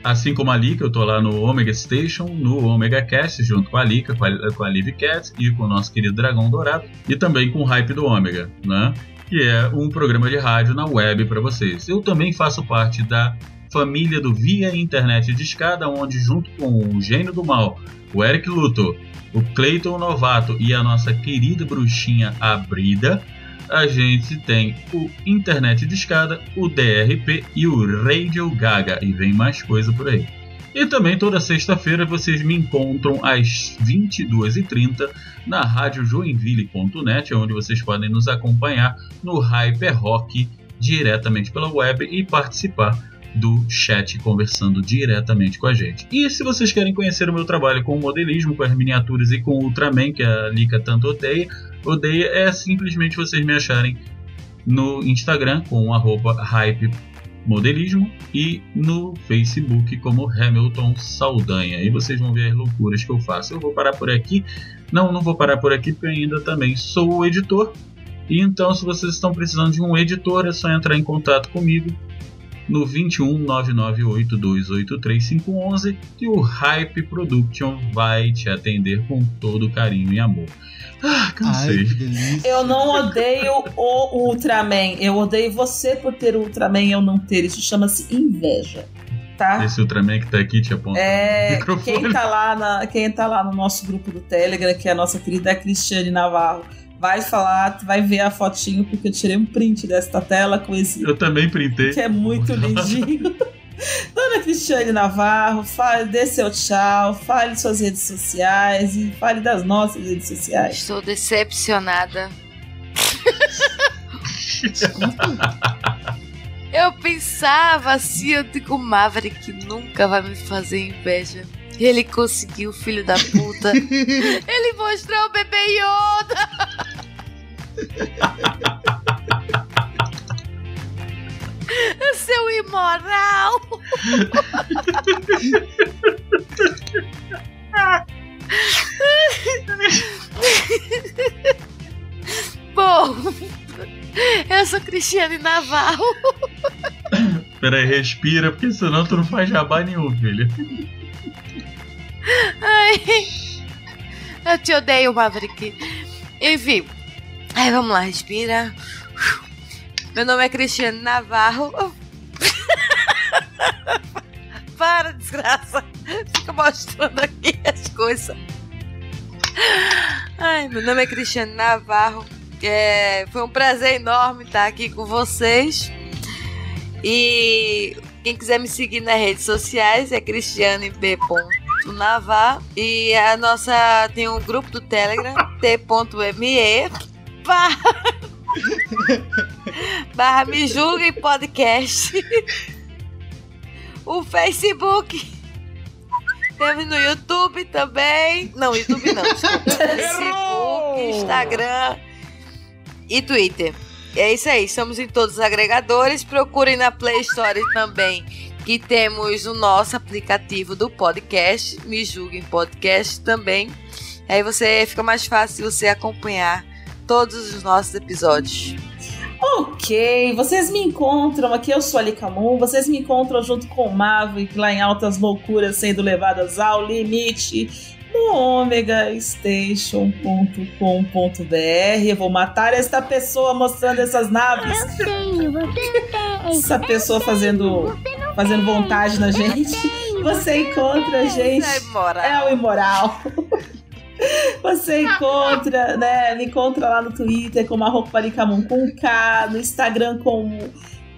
assim como a Lika, eu tô lá no Omega Station, no Omega Cast, junto com a Lika, com a, com a Liv Cat e com o nosso querido Dragão Dourado, e também com o Hype do Ômega, né? Que é um programa de rádio na web para vocês. Eu também faço parte da família do Via Internet de Escada, onde junto com o Gênio do Mal, o Eric Luthor, o Clayton Novato e a nossa querida bruxinha Abrida, a gente tem o Internet de Escada, o DRP e o Radio Gaga, e vem mais coisa por aí. E também toda sexta-feira vocês me encontram às 22h30 na rádio joinville.net, onde vocês podem nos acompanhar no Hyper Rock diretamente pela web e participar do chat conversando diretamente com a gente. E se vocês querem conhecer o meu trabalho com o modelismo, com as miniaturas e com o Ultraman, que a Lika tanto odeia, odeia é simplesmente vocês me acharem no Instagram com arroba hype modelismo e no Facebook como Hamilton Saldanha. E vocês vão ver as loucuras que eu faço. Eu vou parar por aqui. Não, não vou parar por aqui porque eu ainda também sou o editor. E então, se vocês estão precisando de um editor, é só entrar em contato comigo no 21 998283511 e o Hype Production vai te atender com todo carinho e amor. Ah, cansei. Eu não odeio o Ultraman. Eu odeio você por ter o Ultraman e eu não ter. Isso chama-se inveja. Tá? Esse Ultraman que tá aqui te aponta É, o microfone. quem tá, lá na, quem tá lá no nosso grupo do Telegram, que é a nossa querida Cristiane Navarro, vai falar, vai ver a fotinho, porque eu tirei um print desta tela com esse. Eu também printei. Que é muito lindinho. Dona Cristiane Navarro, fale, dê seu tchau, fale suas redes sociais e fale das nossas redes sociais. Estou decepcionada. Eu pensava assim, eu digo, Maverick nunca vai me fazer inveja. Ele conseguiu, filho da puta. Ele mostrou o bebê Yoda. Seu imoral. Bom, eu sou Cristiane Navarro. Peraí, respira, porque senão tu não faz jabá nenhum, filho. Ai, eu te odeio, Maverick. Enfim, aí vamos lá, respira. Meu nome é Cristiane Navarro. Para de desgraça. Fica mostrando aqui as coisas. Ai, meu nome é Cristiane Navarro. É, foi um prazer enorme estar aqui com vocês. E quem quiser me seguir nas redes sociais é Cristiane B. Navar. E a nossa tem um grupo do Telegram, t.me barra, barra me julguem podcast. o Facebook. Temos no YouTube também. Não, YouTube não. Facebook, Instagram e Twitter. É isso aí, estamos em todos os agregadores. Procurem na Play Store também, que temos o nosso aplicativo do podcast. Me julguem podcast também. Aí você fica mais fácil você acompanhar todos os nossos episódios. Ok, vocês me encontram aqui, eu sou a Licamun, vocês me encontram junto com o Maverick lá em Altas Loucuras sendo levadas ao limite no omegastation.com.br. Eu vou matar esta pessoa mostrando essas naves. Eu tenho, você tem. Essa pessoa fazendo, fazendo vontade na gente. Você encontra a gente. É. É o imoral. Você encontra, né? Me encontra lá no Twitter como arroba com K, no Instagram como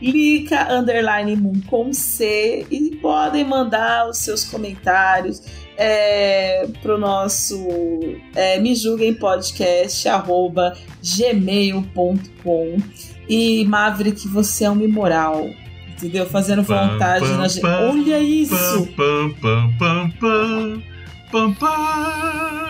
Lica Underline Moon com C e podem mandar os seus comentários é, pro nosso é, me julguem podcast arroba gmail.com e Maverick, você é uma imoral. Entendeu? Fazendo vontade Pam, na gente. Olha isso! Pam, pam, pam.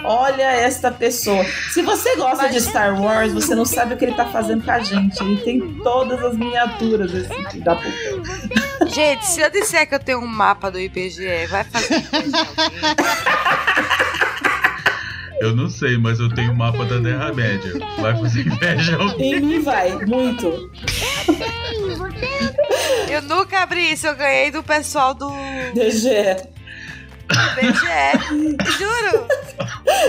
Olha esta pessoa. Se você gosta de Star Wars, você não sabe o que ele tá fazendo com a gente. Ele tem todas as miniaturas desse da puta. Gente, se eu disser que eu tenho um mapa do IBGE, vai fazer. Eu não sei, mas eu tenho o mapa da Terra-média. Vai fazer inveja Em mim vai, muito. Eu nunca abri isso, eu ganhei do pessoal do DGE. IBGE. Juro.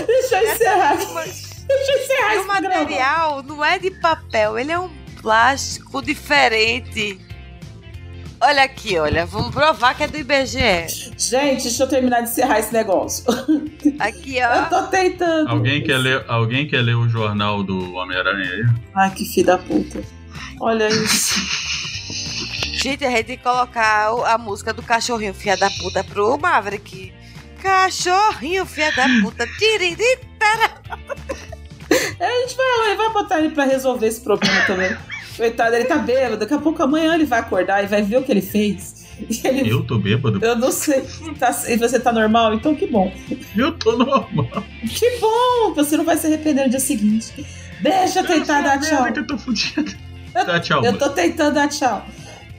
Deixa eu encerrar. Deixa eu encerrar E o material não é de papel, ele é um plástico diferente. Olha aqui, olha, vamos provar que é do IBGE. Gente, deixa eu terminar de encerrar esse negócio. Aqui, Eu ó. tô tentando. Alguém quer, ler, alguém quer ler o jornal do Homem-Aranha aí? Ai, que filho da puta. Olha isso. Gente, a gente tem que colocar a música do cachorrinho filha da puta pro Maverick. Cachorrinho filha da puta. Tiririta. É, a gente vai, ele vai botar ele pra resolver esse problema também. Coitado, ele tá bêbado. Daqui a pouco amanhã ele vai acordar e vai ver o que ele fez. Ele- Eu tô bêbado? Eu não sei. Tá, e você tá normal? Então que bom. Eu tô normal. Que bom! Você não vai se arrepender no dia seguinte. Deixa eu tentar dar tchau. Eu tô fudido. Tá, tchau. Eu tô tentando dar tchau.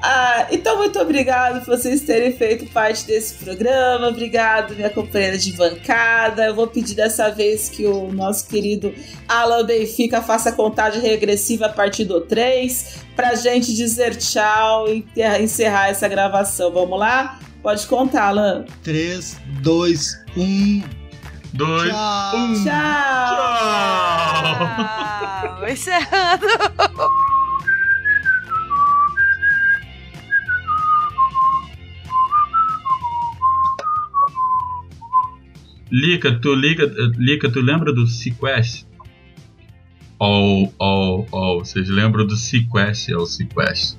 Ah, então, muito obrigado por vocês terem feito parte desse programa. Obrigado, minha companheira de bancada. Eu vou pedir dessa vez que o nosso querido Alan Benfica faça a contagem regressiva a partir do 3 pra gente dizer tchau e encerrar essa gravação. Vamos lá? Pode contar, Alan. 3, 2, 1. Dois, Tchau. um. Tchau. Tchau. Encerrando. Lica, tu liga, Lica, tu lembra do Sequest? Oh, oh, oh, vocês lembram do Sequest? É o Sequest.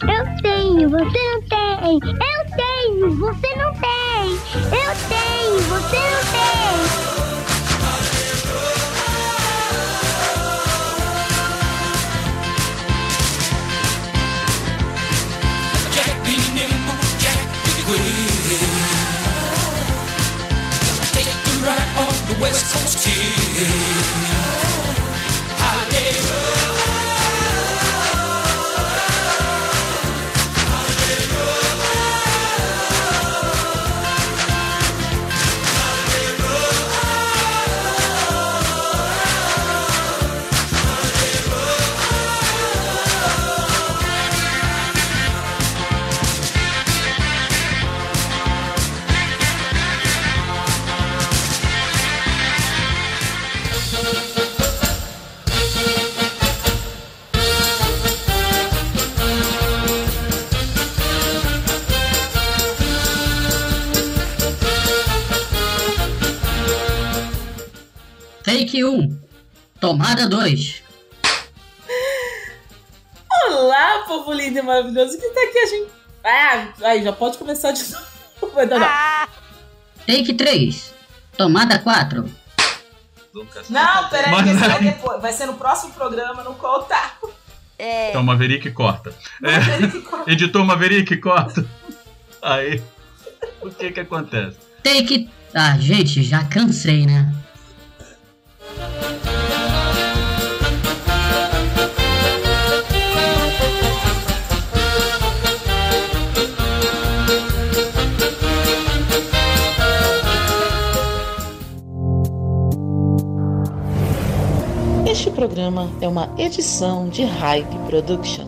Eu tenho, você não tem. Eu tenho, você não tem. Eu tenho, você não tem. Take 1. Tomada 2. Olá, povo lindo e maravilhoso que tá aqui a gente. Ah, aí, já pode começar de novo. Não, não. Take 3. Tomada 4. Não, peraí, Mas que vai depois. Vai ser no próximo programa, não conta. É. Então, Maverick corta. É. Editor Maverick corta. Aí. O que que acontece? Take. Ah, gente, já cansei, né? Este programa é uma edição de Hype Productions.